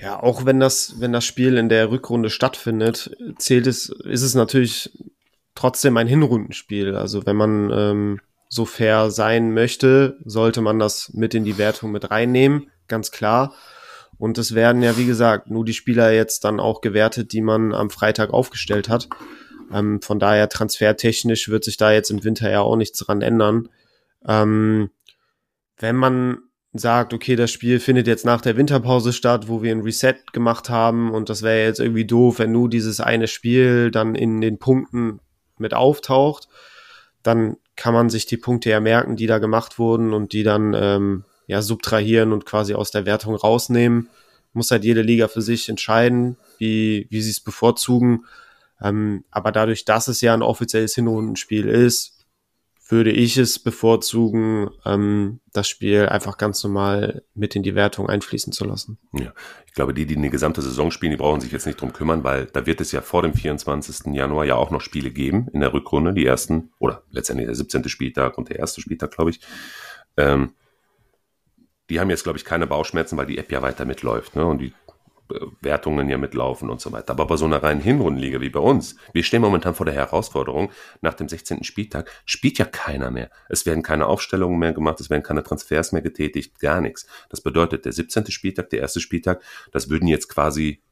C: Ja, auch wenn das, wenn das Spiel in der Rückrunde stattfindet, zählt es, ist es natürlich trotzdem ein Hinrundenspiel. Also wenn man ähm, so fair sein möchte, sollte man das mit in die Wertung mit reinnehmen, ganz klar. Und es werden ja, wie gesagt, nur die Spieler jetzt dann auch gewertet, die man am Freitag aufgestellt hat. Ähm, von daher transfertechnisch wird sich da jetzt im Winter ja auch nichts dran ändern. Ähm, wenn man sagt, okay, das Spiel findet jetzt nach der Winterpause statt, wo wir ein Reset gemacht haben und das wäre jetzt irgendwie doof, wenn nur dieses eine Spiel dann in den Punkten mit auftaucht, dann kann man sich die Punkte ja merken, die da gemacht wurden und die dann ähm, ja subtrahieren und quasi aus der Wertung rausnehmen. Muss halt jede Liga für sich entscheiden, wie, wie sie es bevorzugen. Ähm, aber dadurch, dass es ja ein offizielles Hinrundenspiel ist, würde ich es bevorzugen, ähm, das Spiel einfach ganz normal mit in die Wertung einfließen zu lassen.
B: Ja, ich glaube, die, die eine gesamte Saison spielen, die brauchen sich jetzt nicht drum kümmern, weil da wird es ja vor dem 24. Januar ja auch noch Spiele geben in der Rückrunde, die ersten, oder letztendlich der 17. Spieltag und der erste Spieltag, glaube ich. Ähm, die haben jetzt, glaube ich, keine Bauchschmerzen, weil die App ja weiter mitläuft, ne? Und die Wertungen ja mitlaufen und so weiter. Aber bei so einer reinen Hinrundenliga wie bei uns, wir stehen momentan vor der Herausforderung, nach dem 16. Spieltag spielt ja keiner mehr. Es werden keine Aufstellungen mehr gemacht, es werden keine Transfers mehr getätigt, gar nichts. Das bedeutet, der 17. Spieltag, der erste Spieltag, das würden jetzt quasi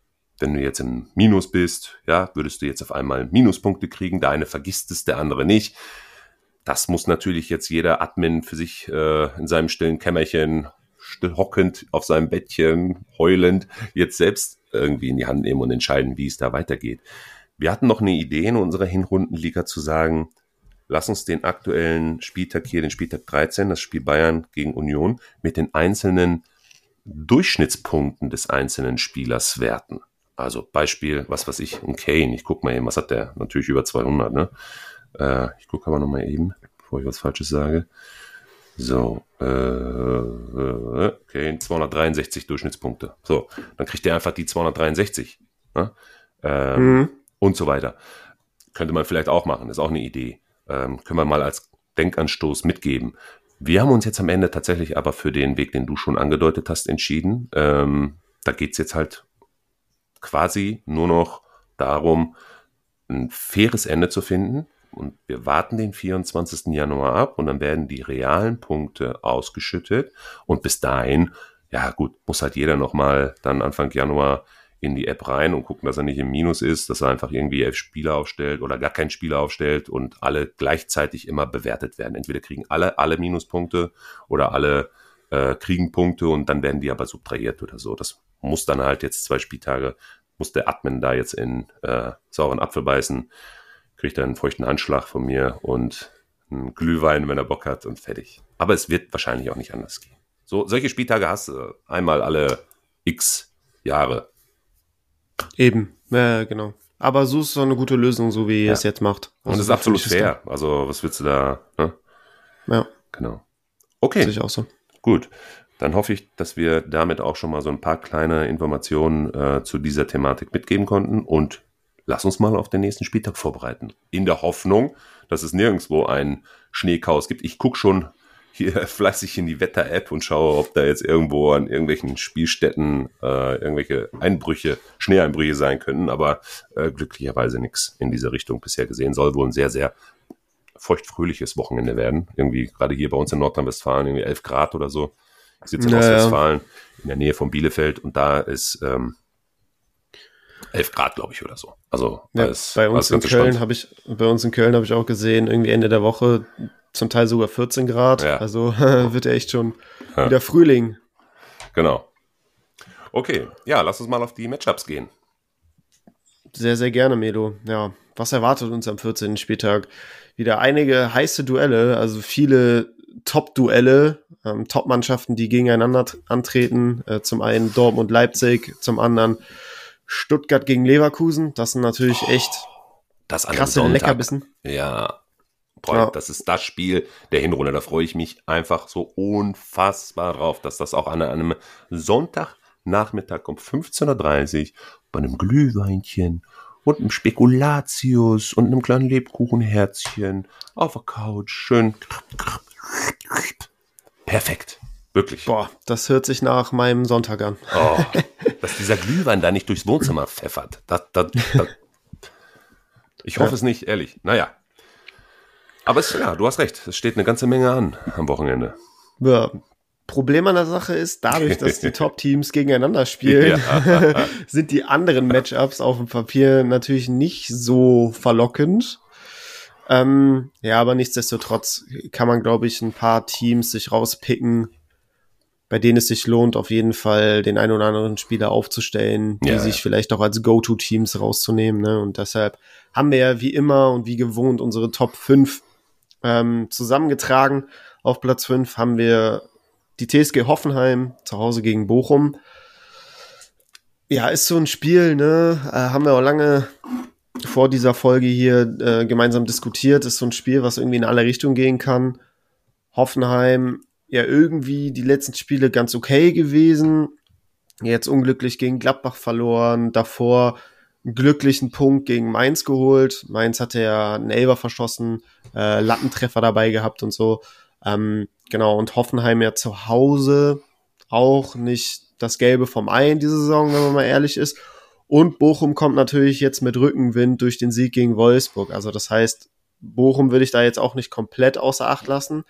B: wenn du jetzt im Minus bist, ja, würdest du jetzt auf einmal Minuspunkte kriegen. Der eine vergisst es, der andere nicht. Das muss natürlich jetzt jeder Admin für sich äh, in seinem stillen Kämmerchen hockend auf seinem Bettchen, heulend, jetzt selbst irgendwie in die Hand nehmen und entscheiden, wie es da weitergeht. Wir hatten noch eine Idee in unserer Hinrundenliga zu sagen, lass uns den aktuellen Spieltag hier, den Spieltag 13, das Spiel Bayern gegen Union, mit den einzelnen Durchschnittspunkten des einzelnen Spielers werten. Also Beispiel, was weiß ich, ein Kane, ich guck mal eben, was hat der? Natürlich über 200, ne? Äh, ich gucke aber noch mal eben, bevor ich was Falsches sage. So, äh, okay, 263 Durchschnittspunkte. So, dann kriegt er einfach die 263. Ne? Ähm, mhm. Und so weiter. Könnte man vielleicht auch machen, ist auch eine Idee. Ähm, können wir mal als Denkanstoß mitgeben. Wir haben uns jetzt am Ende tatsächlich aber für den Weg, den du schon angedeutet hast, entschieden. Ähm, da geht's jetzt halt quasi nur noch darum, ein faires Ende zu finden und wir warten den 24. Januar ab und dann werden die realen Punkte ausgeschüttet und bis dahin, ja gut, muss halt jeder nochmal dann Anfang Januar in die App rein und gucken, dass er nicht im Minus ist, dass er einfach irgendwie elf Spieler aufstellt oder gar keinen Spieler aufstellt und alle gleichzeitig immer bewertet werden. Entweder kriegen alle alle Minuspunkte oder alle äh, kriegen Punkte und dann werden die aber subtrahiert oder so. Das muss dann halt jetzt zwei Spieltage, muss der Admin da jetzt in äh, sauren Apfel beißen kriegt er einen feuchten Anschlag von mir und einen Glühwein, wenn er Bock hat und fertig. Aber es wird wahrscheinlich auch nicht anders gehen. So, solche Spieltage hast du einmal alle x Jahre.
C: Eben, ja, genau. Aber so ist so eine gute Lösung, so wie ja. ihr es jetzt macht.
B: Also und es ist absolut fair. Also, was willst du da? Ne?
C: Ja.
B: Genau. Okay.
C: Sehe ich auch so.
B: Gut. Dann hoffe ich, dass wir damit auch schon mal so ein paar kleine Informationen äh, zu dieser Thematik mitgeben konnten und lass uns mal auf den nächsten Spieltag vorbereiten. In der Hoffnung, dass es nirgendwo ein Schneechaos gibt. Ich gucke schon hier fleißig in die Wetter-App und schaue, ob da jetzt irgendwo an irgendwelchen Spielstätten äh, irgendwelche Einbrüche, Schneeeinbrüche sein können, aber äh, glücklicherweise nichts in dieser Richtung bisher gesehen. Soll wohl ein sehr, sehr feuchtfröhliches Wochenende werden. Irgendwie gerade hier bei uns in Nordrhein-Westfalen, irgendwie 11 Grad oder so. Ich sitze in naja. Ostwestfalen in der Nähe von Bielefeld und da ist ähm, 11 Grad, glaube ich, oder so. Also
C: ja, ist, bei uns in Köln habe ich, bei uns in Köln habe ich auch gesehen, irgendwie Ende der Woche zum Teil sogar 14 Grad. Ja. Also wird ja echt schon ja. wieder Frühling.
B: Genau. Okay, ja, lass uns mal auf die Matchups gehen.
C: Sehr, sehr gerne, Melo. Ja, was erwartet uns am 14. Spieltag? Wieder einige heiße Duelle, also viele Top-Duelle, ähm, Top-Mannschaften, die gegeneinander antreten. Äh, zum einen Dortmund Leipzig, zum anderen Stuttgart gegen Leverkusen, das sind natürlich oh, echt
B: das krasse Leckerbissen. Ja, Boah, ja. das ist das Spiel der Hinrunde. Da freue ich mich einfach so unfassbar drauf, dass das auch an einem Sonntagnachmittag um 15.30 Uhr bei einem Glühweinchen und einem Spekulatius und einem kleinen Lebkuchenherzchen auf der Couch schön. Perfekt. Wirklich.
C: Boah, das hört sich nach meinem Sonntag an.
B: Oh, dass dieser Glühwein da nicht durchs Wohnzimmer pfeffert. Das, das, das. Ich hoffe ja. es nicht, ehrlich. Naja. Aber es, ja, du hast recht. Es steht eine ganze Menge an am Wochenende.
C: Ja. Problem an der Sache ist, dadurch, dass die Top-Teams gegeneinander spielen, ja. sind die anderen Matchups auf dem Papier natürlich nicht so verlockend. Ähm, ja, aber nichtsdestotrotz kann man, glaube ich, ein paar Teams sich rauspicken, bei denen es sich lohnt, auf jeden Fall den einen oder anderen Spieler aufzustellen, die ja, sich ja. vielleicht auch als Go-To-Teams rauszunehmen. Ne? Und deshalb haben wir ja wie immer und wie gewohnt unsere Top 5 ähm, zusammengetragen. Auf Platz 5 haben wir die TSG Hoffenheim zu Hause gegen Bochum. Ja, ist so ein Spiel, ne? Äh, haben wir auch lange vor dieser Folge hier äh, gemeinsam diskutiert. Ist so ein Spiel, was irgendwie in alle Richtungen gehen kann. Hoffenheim ja irgendwie die letzten Spiele ganz okay gewesen. Jetzt unglücklich gegen Gladbach verloren. Davor einen glücklichen Punkt gegen Mainz geholt. Mainz hatte ja einen Elber verschossen, äh, Lattentreffer dabei gehabt und so. Ähm, genau, und Hoffenheim ja zu Hause auch nicht das Gelbe vom Ei in dieser Saison, wenn man mal ehrlich ist. Und Bochum kommt natürlich jetzt mit Rückenwind durch den Sieg gegen Wolfsburg. Also das heißt, Bochum würde ich da jetzt auch nicht komplett außer Acht lassen.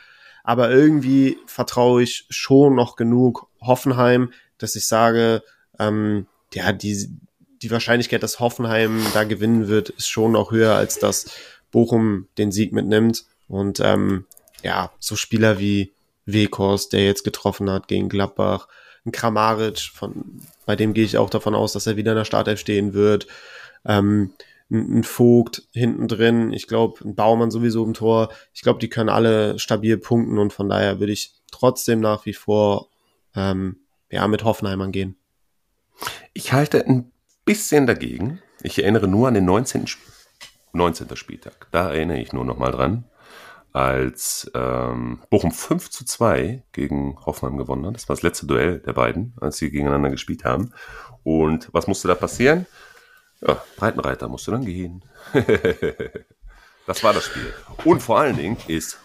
C: Aber irgendwie vertraue ich schon noch genug Hoffenheim, dass ich sage, ähm, ja, die, die Wahrscheinlichkeit, dass Hoffenheim da gewinnen wird, ist schon noch höher, als dass Bochum den Sieg mitnimmt. Und ähm, ja, so Spieler wie Wekos, der jetzt getroffen hat gegen Gladbach, ein Kramaric, von, bei dem gehe ich auch davon aus, dass er wieder in der Startelf stehen wird. Ähm, ein, Vogt hinten drin, ich glaube, ein Baumann sowieso im Tor. Ich glaube, die können alle stabil punkten und von daher würde ich trotzdem nach wie vor ähm, ja, mit Hoffenheim angehen.
B: Ich halte ein bisschen dagegen. Ich erinnere nur an den 19. 19. Spieltag. Da erinnere ich nur noch mal dran, als ähm, Bochum 5 zu 2 gegen Hoffenheim gewonnen hat. Das war das letzte Duell der beiden, als sie gegeneinander gespielt haben. Und was musste da passieren? Ja, Breitenreiter musste dann gehen. das war das Spiel. Und vor allen Dingen ist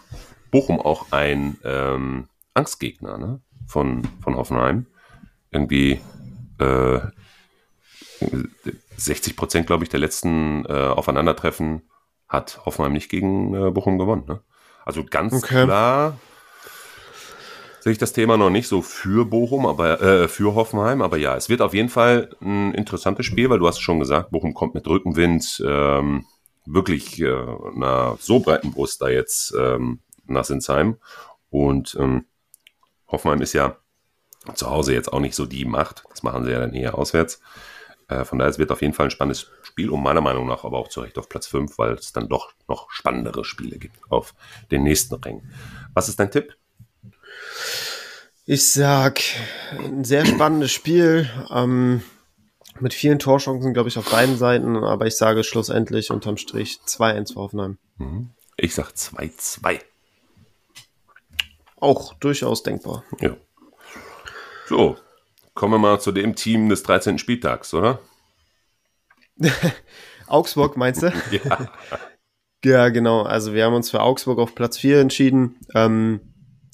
B: Bochum auch ein ähm, Angstgegner ne? von, von Hoffenheim. Irgendwie äh, 60 Prozent, glaube ich, der letzten äh, Aufeinandertreffen hat Hoffenheim nicht gegen äh, Bochum gewonnen. Ne? Also ganz okay. klar sehe ich das Thema noch nicht so für Bochum, aber äh, für Hoffenheim. Aber ja, es wird auf jeden Fall ein interessantes Spiel, weil du hast schon gesagt, Bochum kommt mit Rückenwind ähm, wirklich äh, einer so breiten Brust da jetzt ähm, nach Sinsheim. Und ähm, Hoffenheim ist ja zu Hause jetzt auch nicht so die Macht. Das machen sie ja dann eher auswärts. Äh, von daher, es wird auf jeden Fall ein spannendes Spiel und meiner Meinung nach aber auch zu Recht auf Platz 5, weil es dann doch noch spannendere Spiele gibt auf den nächsten Rängen. Was ist dein Tipp?
C: Ich sag, ein sehr spannendes Spiel. Ähm, mit vielen Torchancen, glaube ich, auf beiden Seiten, aber ich sage schlussendlich unterm Strich 2-1 für Hoffenheim.
B: Mhm. Ich sag 2-2.
C: Auch durchaus denkbar.
B: Ja. So, kommen wir mal zu dem Team des 13. Spieltags, oder?
C: Augsburg, meinst du? ja. Ja, genau. Also wir haben uns für Augsburg auf Platz 4 entschieden. Ähm,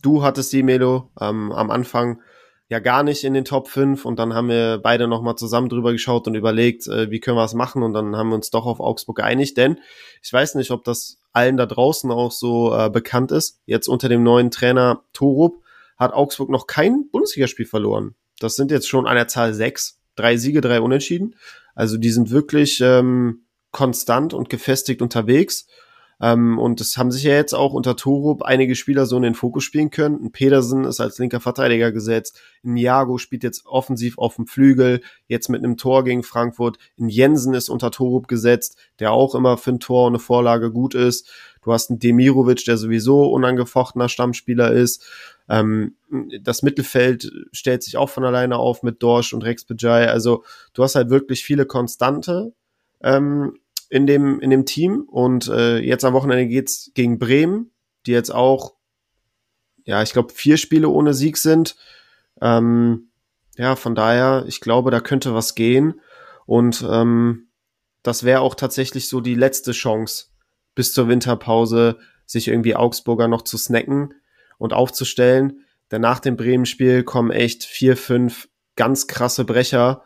C: du hattest die Melo ähm, am Anfang ja gar nicht in den Top 5 und dann haben wir beide nochmal zusammen drüber geschaut und überlegt, äh, wie können wir es machen und dann haben wir uns doch auf Augsburg geeinigt, denn ich weiß nicht, ob das allen da draußen auch so äh, bekannt ist. Jetzt unter dem neuen Trainer Torup hat Augsburg noch kein Bundesligaspiel verloren. Das sind jetzt schon an der Zahl sechs, drei Siege, drei Unentschieden. Also die sind wirklich ähm, konstant und gefestigt unterwegs. Ähm, und es haben sich ja jetzt auch unter Torup einige Spieler so in den Fokus spielen können. Ein Pedersen ist als linker Verteidiger gesetzt. Ein Jago spielt jetzt offensiv auf dem Flügel, jetzt mit einem Tor gegen Frankfurt. Ein Jensen ist unter Torup gesetzt, der auch immer für ein Tor und eine Vorlage gut ist. Du hast einen Demirovic, der sowieso unangefochtener Stammspieler ist. Ähm, das Mittelfeld stellt sich auch von alleine auf mit Dorsch und Rex Bejai. Also du hast halt wirklich viele Konstante. Ähm, in dem, in dem Team. Und äh, jetzt am Wochenende geht's gegen Bremen, die jetzt auch, ja, ich glaube, vier Spiele ohne Sieg sind. Ähm, ja, von daher, ich glaube, da könnte was gehen. Und ähm, das wäre auch tatsächlich so die letzte Chance bis zur Winterpause, sich irgendwie Augsburger noch zu snacken und aufzustellen. Denn nach dem Bremen-Spiel kommen echt vier, fünf ganz krasse Brecher.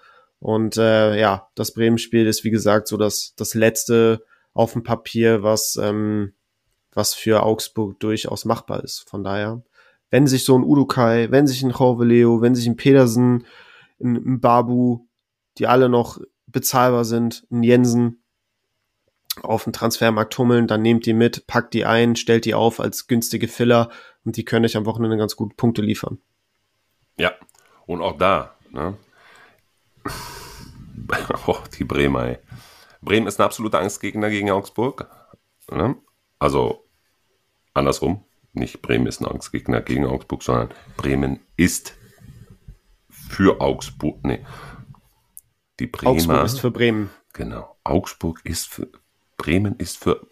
C: Und äh, ja, das Bremen-Spiel ist wie gesagt so das, das letzte auf dem Papier, was, ähm, was für Augsburg durchaus machbar ist. Von daher, wenn sich so ein Udukai, wenn sich ein Jorveleo, wenn sich ein Pedersen, ein, ein Babu, die alle noch bezahlbar sind, ein Jensen auf dem Transfermarkt tummeln, dann nehmt die mit, packt die ein, stellt die auf als günstige Filler und die können euch am Wochenende ganz gut Punkte liefern.
B: Ja, und auch da, ne? oh, die Bremer, ey. Bremen ist ein absoluter Angstgegner gegen Augsburg. Ne? Also andersrum. Nicht Bremen ist ein Angstgegner gegen Augsburg, sondern Bremen ist für Augsburg. Nee. Die Bremer.
C: Augsburg ist für Bremen.
B: Genau. Augsburg ist für Bremen ist für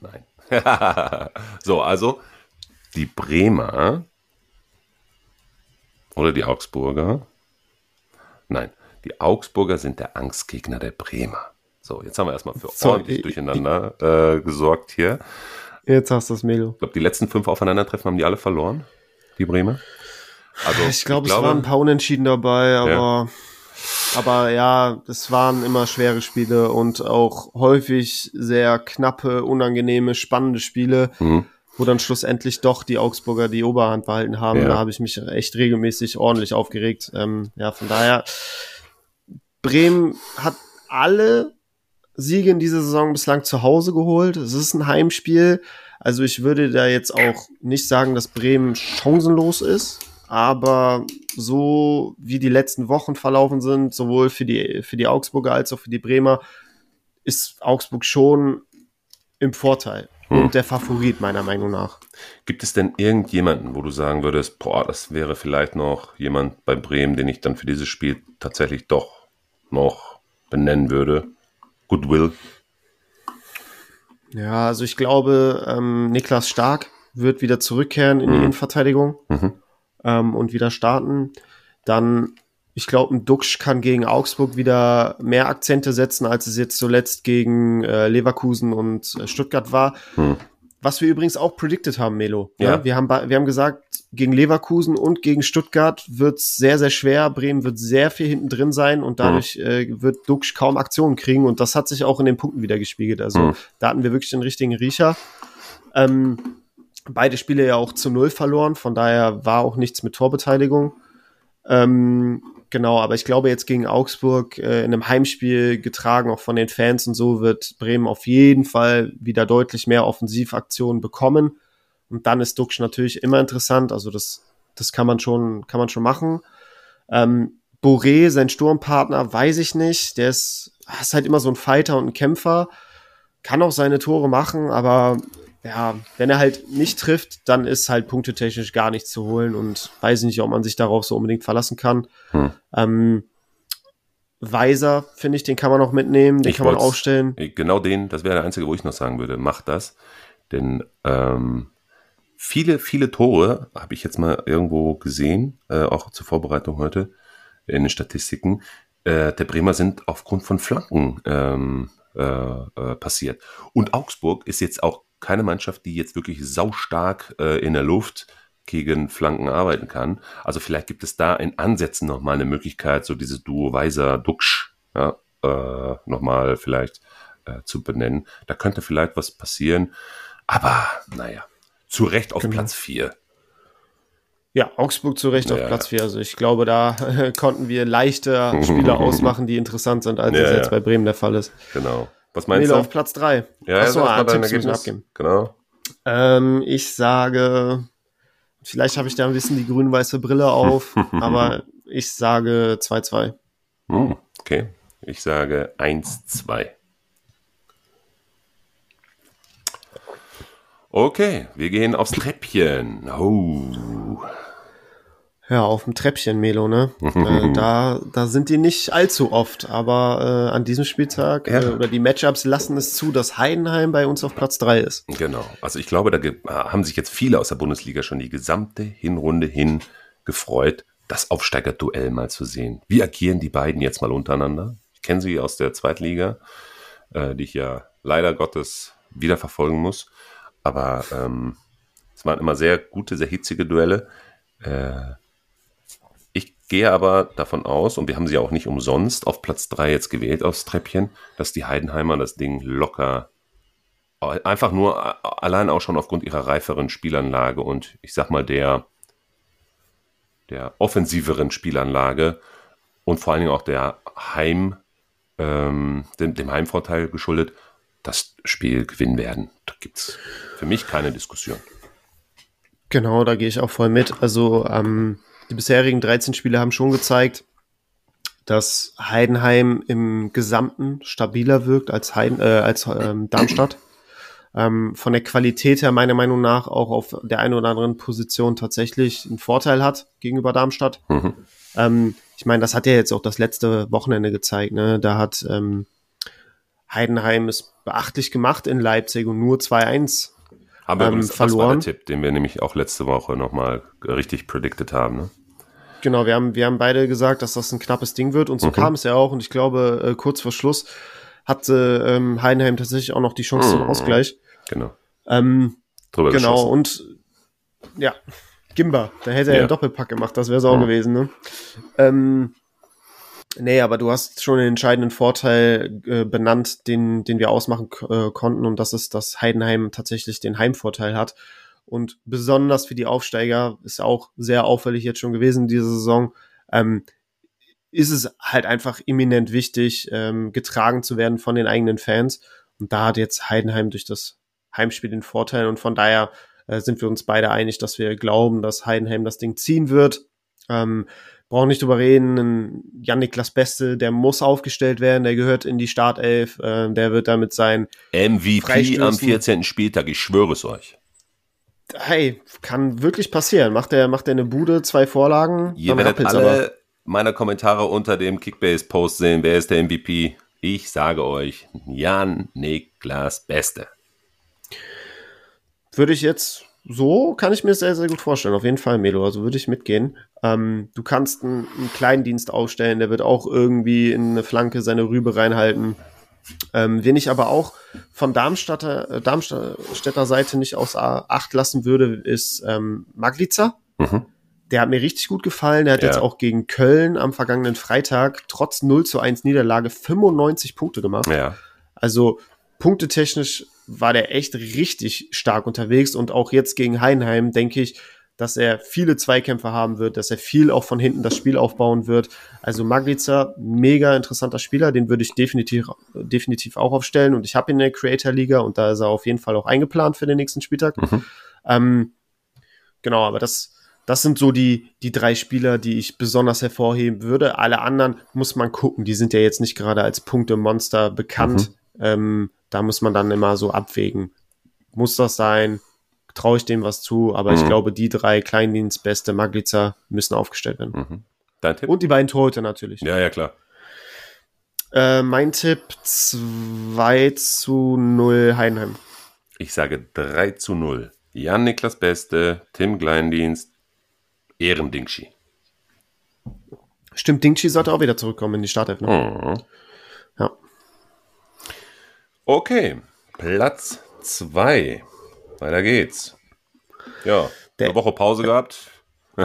B: nein. so, also die Bremer oder die Augsburger. Nein, die Augsburger sind der Angstgegner der Bremer. So, jetzt haben wir erstmal für so, ordentlich ich, Durcheinander äh, gesorgt hier.
C: Jetzt hast du das Melo.
B: Ich glaube, die letzten fünf Aufeinandertreffen haben die alle verloren, die Bremer.
C: Also, ich, glaub, ich glaube, es waren ein paar Unentschieden dabei, aber, ja. aber ja, es waren immer schwere Spiele und auch häufig sehr knappe, unangenehme, spannende Spiele. Mhm wo dann schlussendlich doch die Augsburger die Oberhand behalten haben. Ja. Da habe ich mich echt regelmäßig ordentlich aufgeregt. Ähm, ja, von daher, Bremen hat alle Siege in dieser Saison bislang zu Hause geholt. Es ist ein Heimspiel. Also ich würde da jetzt auch nicht sagen, dass Bremen chancenlos ist. Aber so wie die letzten Wochen verlaufen sind, sowohl für die, für die Augsburger als auch für die Bremer, ist Augsburg schon im Vorteil hm. und der Favorit meiner Meinung nach.
B: Gibt es denn irgendjemanden, wo du sagen würdest, boah, das wäre vielleicht noch jemand bei Bremen, den ich dann für dieses Spiel tatsächlich doch noch benennen würde? Goodwill.
C: Ja, also ich glaube, ähm, Niklas Stark wird wieder zurückkehren in mhm. die Innenverteidigung mhm. ähm, und wieder starten. Dann ich glaube, ein Duxch kann gegen Augsburg wieder mehr Akzente setzen, als es jetzt zuletzt gegen äh, Leverkusen und äh, Stuttgart war. Hm. Was wir übrigens auch predicted haben, Melo. Ja. ja. wir, haben, wir haben gesagt, gegen Leverkusen und gegen Stuttgart wird es sehr, sehr schwer. Bremen wird sehr viel hinten drin sein und dadurch hm. äh, wird Duxch kaum Aktionen kriegen. Und das hat sich auch in den Punkten wieder gespiegelt. Also hm. da hatten wir wirklich den richtigen Riecher. Ähm, beide Spiele ja auch zu Null verloren, von daher war auch nichts mit Torbeteiligung. Ähm, Genau, aber ich glaube jetzt gegen Augsburg äh, in einem Heimspiel getragen, auch von den Fans und so, wird Bremen auf jeden Fall wieder deutlich mehr Offensivaktionen bekommen. Und dann ist Duxch natürlich immer interessant. Also das, das kann man schon, kann man schon machen. Ähm, Boré, sein Sturmpartner, weiß ich nicht. Der ist, ist halt immer so ein Fighter und ein Kämpfer. Kann auch seine Tore machen, aber ja, wenn er halt nicht trifft, dann ist halt punktetechnisch gar nichts zu holen und weiß nicht, ob man sich darauf so unbedingt verlassen kann. Hm. Ähm, Weiser, finde ich, den kann man auch mitnehmen, den ich kann man aufstellen.
B: Genau den, das wäre der einzige, wo ich noch sagen würde, macht das. Denn ähm, viele, viele Tore habe ich jetzt mal irgendwo gesehen, äh, auch zur Vorbereitung heute in den Statistiken, äh, der Bremer sind aufgrund von Flanken ähm, äh, äh, passiert. Und Augsburg ist jetzt auch keine Mannschaft, die jetzt wirklich saustark äh, in der Luft gegen Flanken arbeiten kann. Also vielleicht gibt es da in Ansätzen nochmal eine Möglichkeit, so diese Duo Weiser Duxch ja, äh, nochmal vielleicht äh, zu benennen. Da könnte vielleicht was passieren. Aber naja, zu Recht auf genau. Platz 4.
C: Ja, Augsburg zu Recht ja. auf Platz 4. Also ich glaube, da äh, konnten wir leichter Spieler ausmachen, die interessant sind, als ja, es jetzt bei Bremen der Fall ist.
B: Genau. Was meinst
C: Nele
B: du?
C: auf Platz 3.
B: Ja, Achso, ja, Tipps müssen abgeben. Genau.
C: Ähm, ich sage, vielleicht habe ich da ein bisschen die grün-weiße Brille auf, aber ich sage 2-2.
B: Hm, okay. Ich sage 1-2. Okay, wir gehen aufs Treppchen. Oh.
C: Ja, auf dem Treppchen, Melo, ne? äh, da, da sind die nicht allzu oft, aber äh, an diesem Spieltag ja. äh, oder die Matchups lassen es zu, dass Heidenheim bei uns auf Platz drei ist.
B: Genau. Also ich glaube, da haben sich jetzt viele aus der Bundesliga schon die gesamte Hinrunde hin gefreut, das Aufsteigerduell mal zu sehen. Wie agieren die beiden jetzt mal untereinander? Ich kenne sie aus der Zweitliga, äh, die ich ja leider Gottes wieder verfolgen muss. Aber ähm, es waren immer sehr gute, sehr hitzige Duelle. Äh, gehe aber davon aus, und wir haben sie auch nicht umsonst auf Platz 3 jetzt gewählt aufs Treppchen, dass die Heidenheimer das Ding locker, einfach nur allein auch schon aufgrund ihrer reiferen Spielanlage und ich sag mal der, der offensiveren Spielanlage und vor allen Dingen auch der Heim, ähm, dem, dem Heimvorteil geschuldet, das Spiel gewinnen werden. Da gibt es für mich keine Diskussion.
C: Genau, da gehe ich auch voll mit. Also ähm, die bisherigen 13 Spiele haben schon gezeigt, dass Heidenheim im Gesamten stabiler wirkt als, Heiden, äh, als ähm, Darmstadt. Ähm, von der Qualität her meiner Meinung nach auch auf der einen oder anderen Position tatsächlich einen Vorteil hat gegenüber Darmstadt. Mhm. Ähm, ich meine, das hat ja jetzt auch das letzte Wochenende gezeigt. Ne? Da hat ähm, Heidenheim ist beachtlich gemacht in Leipzig und nur 2-1
B: Haben wir übrigens, das war der Tipp, den wir nämlich auch letzte Woche nochmal richtig predicted haben. Ne?
C: Genau, wir haben, wir haben beide gesagt, dass das ein knappes Ding wird und so mhm. kam es ja auch und ich glaube, äh, kurz vor Schluss hatte ähm, Heidenheim tatsächlich auch noch die Chance mhm. zum Ausgleich.
B: Genau.
C: Ähm, Drüber genau, und ja, Gimba, da hätte er ja einen Doppelpack gemacht, das wäre es auch mhm. gewesen, ne? Ähm, nee, aber du hast schon den entscheidenden Vorteil äh, benannt, den, den wir ausmachen äh, konnten, und das ist, dass Heidenheim tatsächlich den Heimvorteil hat. Und besonders für die Aufsteiger ist auch sehr auffällig jetzt schon gewesen diese Saison. Ähm, ist es halt einfach eminent wichtig, ähm, getragen zu werden von den eigenen Fans. Und da hat jetzt Heidenheim durch das Heimspiel den Vorteil. Und von daher äh, sind wir uns beide einig, dass wir glauben, dass Heidenheim das Ding ziehen wird. Ähm, brauchen nicht drüber reden. Jan-Niklas Beste, der muss aufgestellt werden, der gehört in die Startelf, äh, der wird damit sein
B: MVP am 14. Spieltag, ich schwöre es euch.
C: Hey, kann wirklich passieren. Macht er macht er eine Bude, zwei Vorlagen.
B: Ihr werdet alle aber. meine Kommentare unter dem Kickbase-Post sehen. Wer ist der MVP? Ich sage euch, Jan-Niklas Beste.
C: Würde ich jetzt so, kann ich mir sehr, sehr gut vorstellen. Auf jeden Fall, Melo. Also würde ich mitgehen. Ähm, du kannst einen, einen kleinen Dienst aufstellen, der wird auch irgendwie in eine Flanke seine Rübe reinhalten. Ähm, wen ich aber auch von Darmstadter, äh, Darmstädter Seite nicht aus Acht lassen würde, ist ähm, Maglica. Mhm. Der hat mir richtig gut gefallen. Der hat ja. jetzt auch gegen Köln am vergangenen Freitag trotz 0 zu 1 Niederlage 95 Punkte gemacht.
B: Ja.
C: Also punktetechnisch war der echt richtig stark unterwegs und auch jetzt gegen Heinheim denke ich, dass er viele Zweikämpfe haben wird, dass er viel auch von hinten das Spiel aufbauen wird. Also Maglica, mega interessanter Spieler, den würde ich definitiv, definitiv auch aufstellen und ich habe ihn in der Creator Liga und da ist er auf jeden Fall auch eingeplant für den nächsten Spieltag. Mhm. Ähm, genau, aber das, das sind so die, die drei Spieler, die ich besonders hervorheben würde. Alle anderen muss man gucken, die sind ja jetzt nicht gerade als Punkte-Monster bekannt. Mhm. Ähm, da muss man dann immer so abwägen. Muss das sein? Traue ich dem was zu? Aber mhm. ich glaube, die drei Kleindienstbeste Maglica müssen aufgestellt werden. Mhm.
B: Dein Tipp?
C: Und die beiden Tote natürlich.
B: Ja, ja, klar.
C: Äh, mein Tipp 2 zu 0 Heidenheim.
B: Ich sage 3 zu 0. Jan Niklas Beste, Tim Kleindienst, Ehrendingschi.
C: Stimmt, Dingschi sollte auch wieder zurückkommen in die Startelf. Ne?
B: Mhm.
C: Ja.
B: Okay, Platz 2. Weiter geht's. Ja, Der eine Woche Pause gehabt.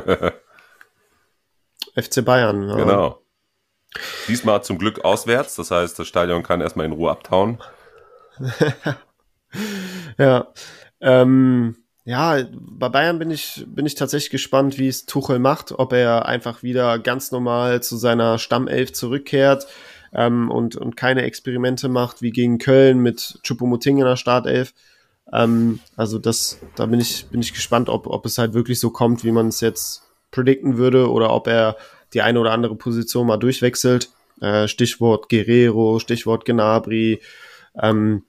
C: FC Bayern.
B: Ja. Genau. Diesmal zum Glück auswärts, das heißt, das Stadion kann erstmal in Ruhe abtauen.
C: ja. Ähm, ja, bei Bayern bin ich, bin ich tatsächlich gespannt, wie es Tuchel macht, ob er einfach wieder ganz normal zu seiner Stammelf zurückkehrt ähm, und, und keine Experimente macht, wie gegen Köln mit Chupomoting in der Startelf. Ähm, also das, da bin ich, bin ich gespannt, ob, ob es halt wirklich so kommt, wie man es jetzt predikten würde, oder ob er die eine oder andere Position mal durchwechselt. Äh, Stichwort Guerrero, Stichwort Gnabry, ähm,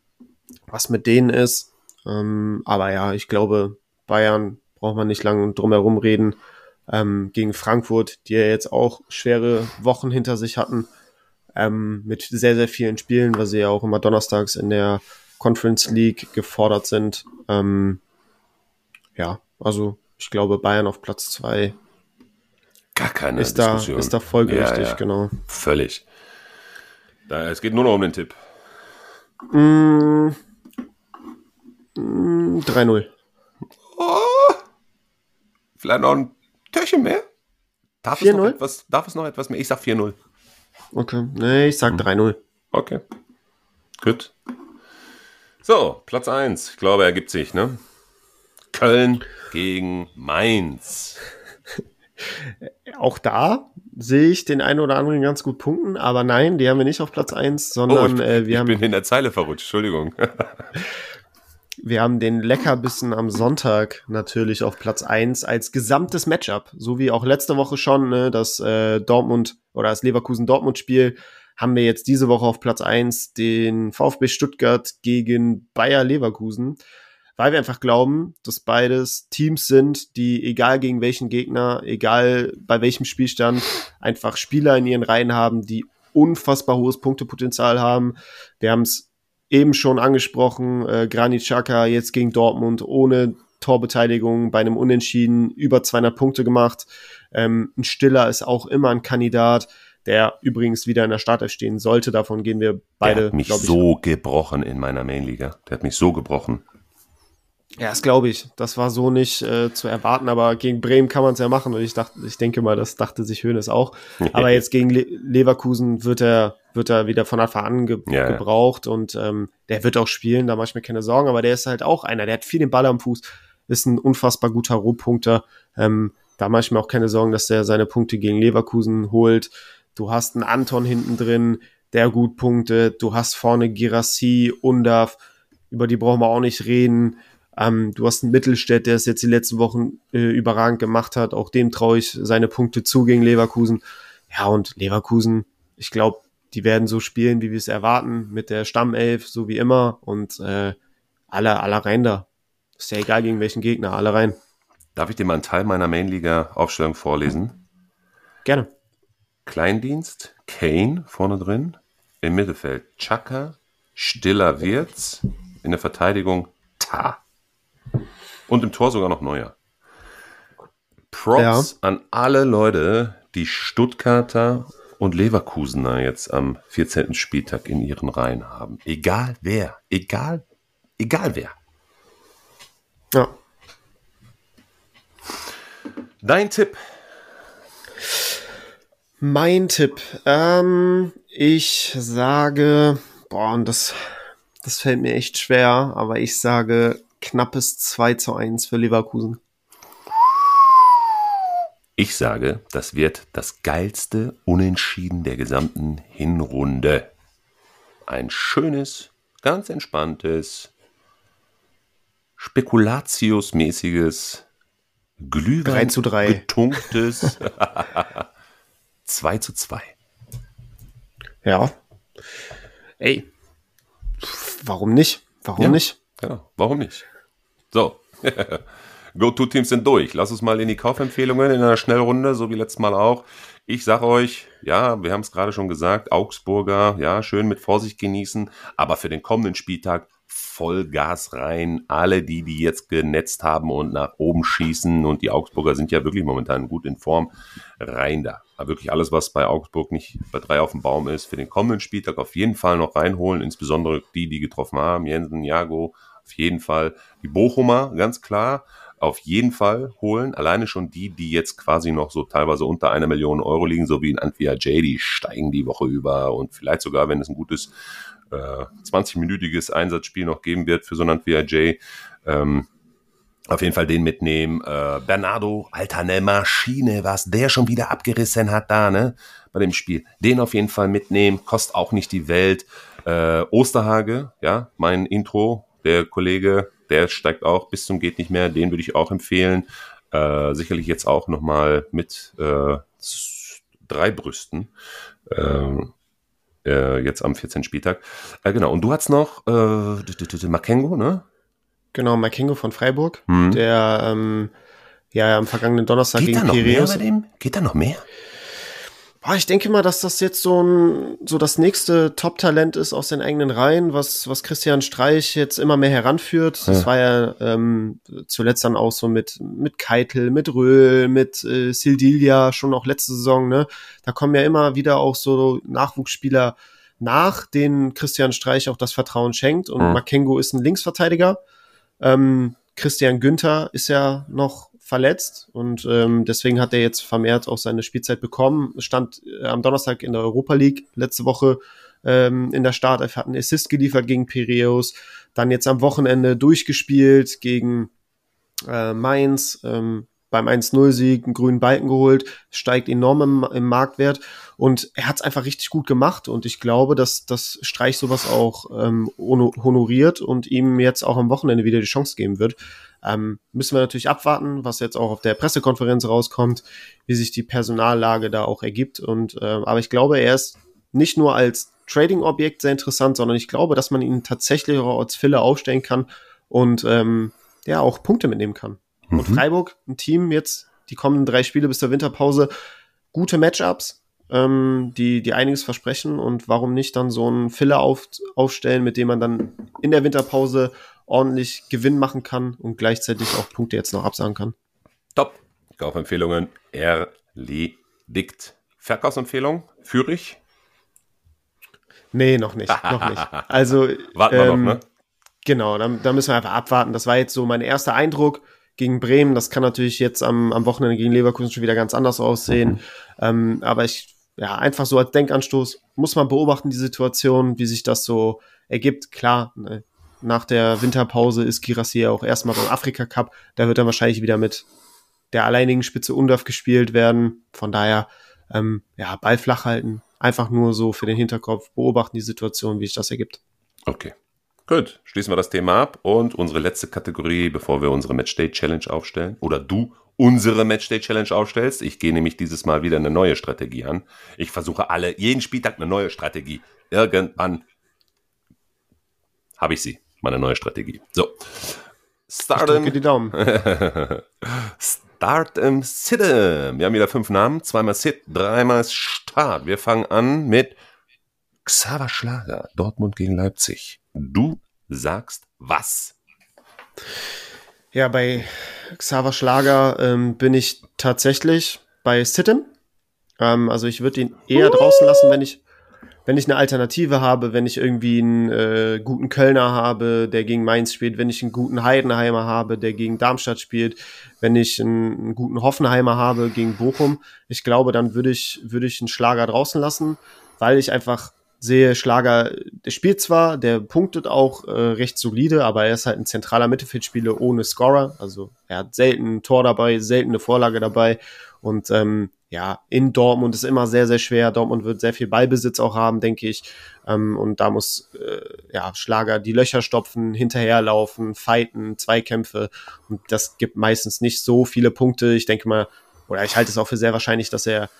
C: was mit denen ist. Ähm, aber ja, ich glaube, Bayern braucht man nicht lange drum herum reden. Ähm, gegen Frankfurt, die ja jetzt auch schwere Wochen hinter sich hatten, ähm, mit sehr, sehr vielen Spielen, weil sie ja auch immer donnerstags in der Conference League gefordert sind. Ähm, ja, also ich glaube Bayern auf Platz zwei
B: Gar keine
C: ist
B: Diskussion.
C: Da, ist da folgerichtig, ja, ja. genau.
B: Völlig. Da, es geht nur noch um den Tipp.
C: Mm, mm, 3-0.
B: Oh, vielleicht noch ein Türchen mehr? Darf es, noch etwas, darf es noch etwas mehr? Ich sag 4-0.
C: Okay, nee, ich sag hm. 3-0.
B: Okay. Gut. So, Platz 1. Ich glaube, er gibt sich, ne? Köln gegen Mainz.
C: Auch da sehe ich den einen oder anderen ganz gut punkten, aber nein, die haben wir nicht auf Platz 1, sondern oh, ich, äh, wir
B: ich
C: haben.
B: Ich bin in der Zeile verrutscht, Entschuldigung.
C: wir haben den Leckerbissen am Sonntag natürlich auf Platz 1 als gesamtes Matchup, so wie auch letzte Woche schon, ne, das äh, Dortmund oder das Leverkusen-Dortmund-Spiel, haben wir jetzt diese Woche auf Platz 1 den VfB Stuttgart gegen Bayer Leverkusen, weil wir einfach glauben, dass beides Teams sind, die egal gegen welchen Gegner, egal bei welchem Spielstand, einfach Spieler in ihren Reihen haben, die unfassbar hohes Punktepotenzial haben. Wir haben es eben schon angesprochen, äh, Granit Xhaka jetzt gegen Dortmund ohne Torbeteiligung bei einem Unentschieden über 200 Punkte gemacht. Ähm, ein Stiller ist auch immer ein Kandidat, der übrigens wieder in der Startelf stehen sollte. Davon gehen wir beide.
B: Der hat mich so gebrochen in meiner Mainliga. Der hat mich so gebrochen.
C: Ja, das glaube ich. Das war so nicht äh, zu erwarten, aber gegen Bremen kann man es ja machen. Und ich dachte, ich denke mal, das dachte sich Hönes auch. aber jetzt gegen Le Leverkusen wird er, wird er wieder von Anfang an ge ja, gebraucht und ähm, der wird auch spielen, da mache ich mir keine Sorgen, aber der ist halt auch einer, der hat viel den Ball am Fuß, ist ein unfassbar guter Rohpunkter. Ähm, da mache ich mir auch keine Sorgen, dass der seine Punkte gegen Leverkusen holt. Du hast einen Anton hinten drin, der gut punktet. Du hast vorne Girassi, Undaf, über die brauchen wir auch nicht reden. Ähm, du hast einen Mittelstädt, der es jetzt die letzten Wochen äh, überragend gemacht hat. Auch dem traue ich seine Punkte zu gegen Leverkusen. Ja, und Leverkusen, ich glaube, die werden so spielen, wie wir es erwarten, mit der Stammelf, so wie immer. Und äh, alle, alle rein da. Ist ja egal gegen welchen Gegner, alle rein.
B: Darf ich dir mal einen Teil meiner Mainliga-Aufstellung vorlesen?
C: Gerne.
B: Kleindienst, Kane vorne drin, im Mittelfeld Chaka, Stiller Wirtz, in der Verteidigung Ta. Und im Tor sogar noch Neuer. Props ja. an alle Leute, die Stuttgarter und Leverkusener jetzt am 14. Spieltag in ihren Reihen haben. Egal wer, egal, egal wer.
C: Ja.
B: Dein Tipp.
C: Mein Tipp. Ähm, ich sage, boah, und das, das fällt mir echt schwer, aber ich sage knappes 2 zu 1 für Leverkusen.
B: Ich sage, das wird das geilste Unentschieden der gesamten Hinrunde. Ein schönes, ganz entspanntes, spekulatiusmäßiges, Glühwein
C: zu 3.
B: getunktes 2 zu 2.
C: Ja. Ey, warum nicht? Warum ja, nicht?
B: Genau, warum nicht? So, Go-To-Teams sind durch. Lass uns mal in die Kaufempfehlungen in einer Schnellrunde, so wie letztes Mal auch. Ich sag euch, ja, wir haben es gerade schon gesagt, Augsburger, ja, schön mit Vorsicht genießen, aber für den kommenden Spieltag Vollgas rein. Alle die, die jetzt genetzt haben und nach oben schießen und die Augsburger sind ja wirklich momentan gut in Form, rein da. Aber wirklich alles, was bei Augsburg nicht bei drei auf dem Baum ist, für den kommenden Spieltag auf jeden Fall noch reinholen, insbesondere die, die getroffen haben, Jensen, Jago, auf jeden Fall. Die Bochumer, ganz klar, auf jeden Fall holen. Alleine schon die, die jetzt quasi noch so teilweise unter einer Million Euro liegen, so wie in Antwia J, die steigen die Woche über und vielleicht sogar, wenn es ein gutes äh, 20-minütiges Einsatzspiel noch geben wird für so ein Antwia J, ähm, auf jeden Fall den mitnehmen. Äh, Bernardo, alter ne Maschine, was der schon wieder abgerissen hat da, ne? Bei dem Spiel. Den auf jeden Fall mitnehmen, kostet auch nicht die Welt. Äh, Osterhage, ja, mein Intro, der Kollege, der steigt auch bis zum geht nicht mehr, den würde ich auch empfehlen. Äh, sicherlich jetzt auch nochmal mit äh, drei Brüsten. Äh, äh, jetzt am 14. Spieltag. Äh, genau, und du hast noch äh, Makengo, ne?
C: Genau, Makengo von Freiburg, hm. der ähm, ja am vergangenen Donnerstag
B: Geht gegen da noch Piraeus. Mehr bei dem? Geht da noch mehr?
C: Boah, ich denke mal, dass das jetzt so ein so das nächste Top-Talent ist aus den eigenen Reihen, was was Christian Streich jetzt immer mehr heranführt. Ja. Das war ja ähm, zuletzt dann auch so mit mit Keitel, mit Röhl, mit äh, Sildilia schon auch letzte Saison. Ne, da kommen ja immer wieder auch so Nachwuchsspieler nach, denen Christian Streich auch das Vertrauen schenkt. Und mhm. Makengo ist ein Linksverteidiger. Ähm, Christian Günther ist ja noch verletzt und ähm, deswegen hat er jetzt vermehrt auch seine Spielzeit bekommen. Stand äh, am Donnerstag in der Europa League letzte Woche ähm, in der Startelf, hat einen Assist geliefert gegen Piraeus, dann jetzt am Wochenende durchgespielt gegen äh, Mainz, ähm, beim 1-0-Sieg einen grünen Balken geholt, steigt enorm im, im Marktwert und er hat es einfach richtig gut gemacht und ich glaube, dass das Streich sowas auch ähm, honoriert und ihm jetzt auch am Wochenende wieder die Chance geben wird. Ähm, müssen wir natürlich abwarten, was jetzt auch auf der Pressekonferenz rauskommt, wie sich die Personallage da auch ergibt. Und äh, aber ich glaube, er ist nicht nur als Trading-Objekt sehr interessant, sondern ich glaube, dass man ihn tatsächlich auch als Filler aufstellen kann und ähm, ja auch Punkte mitnehmen kann. Mhm. Und Freiburg, ein Team jetzt die kommenden drei Spiele bis zur Winterpause, gute Matchups, ähm, die, die einiges versprechen und warum nicht dann so einen Filler auf, aufstellen, mit dem man dann in der Winterpause ordentlich Gewinn machen kann und gleichzeitig auch Punkte jetzt noch absagen kann.
B: Top. Kaufempfehlungen erledigt. Verkaufsempfehlung? Führig?
C: Nee, noch nicht. noch nicht. Also,
B: Warten wir
C: ähm,
B: noch, ne?
C: Genau, da, da müssen wir einfach abwarten. Das war jetzt so mein erster Eindruck gegen Bremen. Das kann natürlich jetzt am, am Wochenende gegen Leverkusen schon wieder ganz anders aussehen.
B: Mhm.
C: Ähm, aber ich, ja, einfach so als Denkanstoß muss man beobachten, die Situation, wie sich das so ergibt. Klar, ne, nach der Winterpause ist Girassi ja auch erstmal beim Afrika Cup. Da wird dann wahrscheinlich wieder mit der alleinigen Spitze Undorf gespielt werden. Von daher, ähm, ja, Ball flach halten. Einfach nur so für den Hinterkopf beobachten die Situation, wie sich das ergibt.
B: Okay. Gut, schließen wir das Thema ab und unsere letzte Kategorie, bevor wir unsere Matchday Challenge aufstellen oder du unsere Matchday Challenge aufstellst. Ich gehe nämlich dieses Mal wieder eine neue Strategie an. Ich versuche alle, jeden Spieltag eine neue Strategie. Irgendwann habe ich sie, meine neue Strategie. So.
C: Ich drücke
B: Starten.
C: die Daumen.
B: Start im Sitte. Wir haben wieder fünf Namen. Zweimal Sit, dreimal Start. Wir fangen an mit Xaver Schlager. Dortmund gegen Leipzig. Du sagst was?
C: Ja, bei Xaver Schlager ähm, bin ich tatsächlich bei Sitten. Ähm, also ich würde ihn eher draußen lassen, wenn ich, wenn ich eine Alternative habe, wenn ich irgendwie einen äh, guten Kölner habe, der gegen Mainz spielt, wenn ich einen guten Heidenheimer habe, der gegen Darmstadt spielt, wenn ich einen, einen guten Hoffenheimer habe gegen Bochum. Ich glaube, dann würde ich, würde ich einen Schlager draußen lassen, weil ich einfach sehe, Schlager, der spielt zwar, der punktet auch äh, recht solide, aber er ist halt ein zentraler Mittelfeldspieler ohne Scorer. Also er hat selten ein Tor dabei, selten eine Vorlage dabei. Und ähm, ja, in Dortmund ist immer sehr, sehr schwer. Dortmund wird sehr viel Ballbesitz auch haben, denke ich. Ähm, und da muss äh, ja Schlager die Löcher stopfen, hinterherlaufen, fighten, Zweikämpfe. Und das gibt meistens nicht so viele Punkte. Ich denke mal, oder ich halte es auch für sehr wahrscheinlich, dass er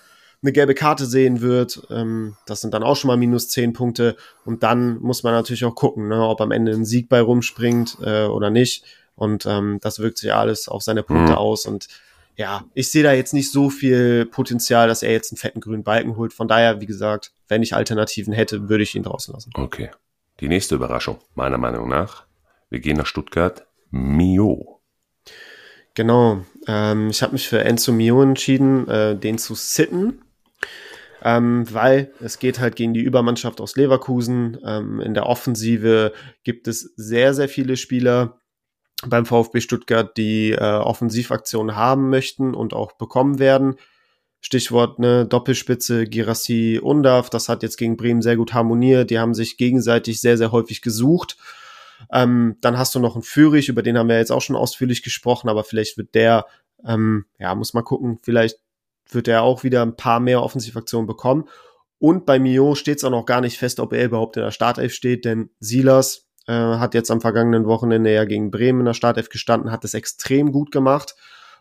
C: eine gelbe Karte sehen wird. Ähm, das sind dann auch schon mal minus zehn Punkte. Und dann muss man natürlich auch gucken, ne, ob am Ende ein Sieg bei rumspringt äh, oder nicht. Und ähm, das wirkt sich alles auf seine Punkte
B: Mhm.
C: aus. Und ja, ich sehe da jetzt nicht so viel Potenzial, dass er jetzt einen fetten grünen Balken holt. Von daher, wie gesagt, wenn ich Alternativen hätte, würde ich ihn draußen lassen.
B: Okay. Die nächste Überraschung, meiner Meinung nach. Wir gehen nach Stuttgart. Mio.
C: Genau. Ähm, ich habe mich für Enzo Mio entschieden, äh, den zu sitten. Ähm, weil es geht halt gegen die Übermannschaft aus Leverkusen. Ähm, in der Offensive gibt es sehr, sehr viele Spieler beim VfB Stuttgart, die äh, Offensivaktionen haben möchten und auch bekommen werden. Stichwort ne, Doppelspitze, Girassi, Undaf, das hat jetzt gegen Bremen sehr gut harmoniert. Die haben sich gegenseitig sehr, sehr häufig gesucht. Ähm, dann hast du noch einen Führig, über den haben wir jetzt auch schon ausführlich gesprochen, aber vielleicht wird der, ähm, ja, muss mal gucken, vielleicht wird er auch wieder ein paar mehr Offensivaktionen bekommen. Und bei Mio steht es auch noch gar nicht fest, ob er überhaupt in der Startelf steht, denn Silas äh, hat jetzt am vergangenen Wochenende ja gegen Bremen in der Startelf gestanden, hat es extrem gut gemacht.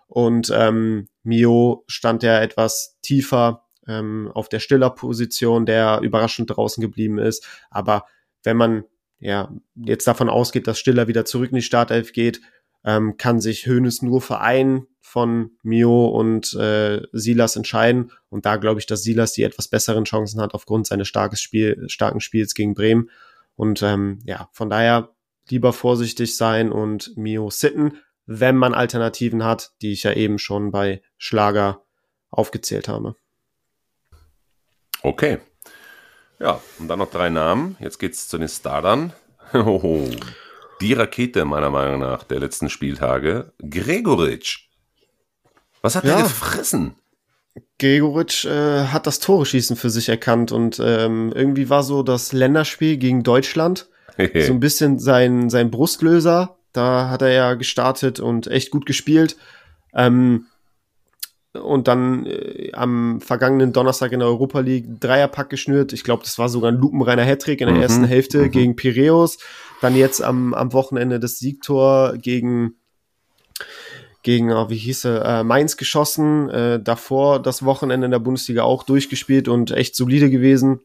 C: Und ähm, Mio stand ja etwas tiefer ähm, auf der Stiller-Position, der überraschend draußen geblieben ist. Aber wenn man ja jetzt davon ausgeht, dass Stiller wieder zurück in die Startelf geht, ähm, kann sich Hoeneß nur für einen von Mio und äh, Silas entscheiden. Und da glaube ich, dass Silas die etwas besseren Chancen hat aufgrund seines starkes Spiel, starken Spiels gegen Bremen. Und ähm, ja, von daher lieber vorsichtig sein und Mio sitten, wenn man Alternativen hat, die ich ja eben schon bei Schlager aufgezählt habe.
B: Okay. Ja, und dann noch drei Namen. Jetzt geht's zu den Startern. Hoho. Die Rakete, meiner Meinung nach, der letzten Spieltage. Gregoritsch. Was hat
C: Ja.
B: er gefressen?
C: Gregoritsch äh, hat das Tore-Schießen für sich erkannt und ähm, irgendwie war so das Länderspiel gegen Deutschland so ein bisschen sein, sein Brustlöser. Da hat er ja gestartet und echt gut gespielt. Ähm, und dann äh, am vergangenen Donnerstag in der Europa League Dreierpack geschnürt. Ich glaube, das war sogar ein lupenreiner Hattrick in der
B: Mhm,
C: ersten Hälfte
B: mhm.
C: gegen Piräus. Dann jetzt am, am Wochenende das Siegtor gegen gegen, oh, wie hieß er, äh, Mainz geschossen, äh, davor das Wochenende in der Bundesliga auch durchgespielt und echt solide gewesen.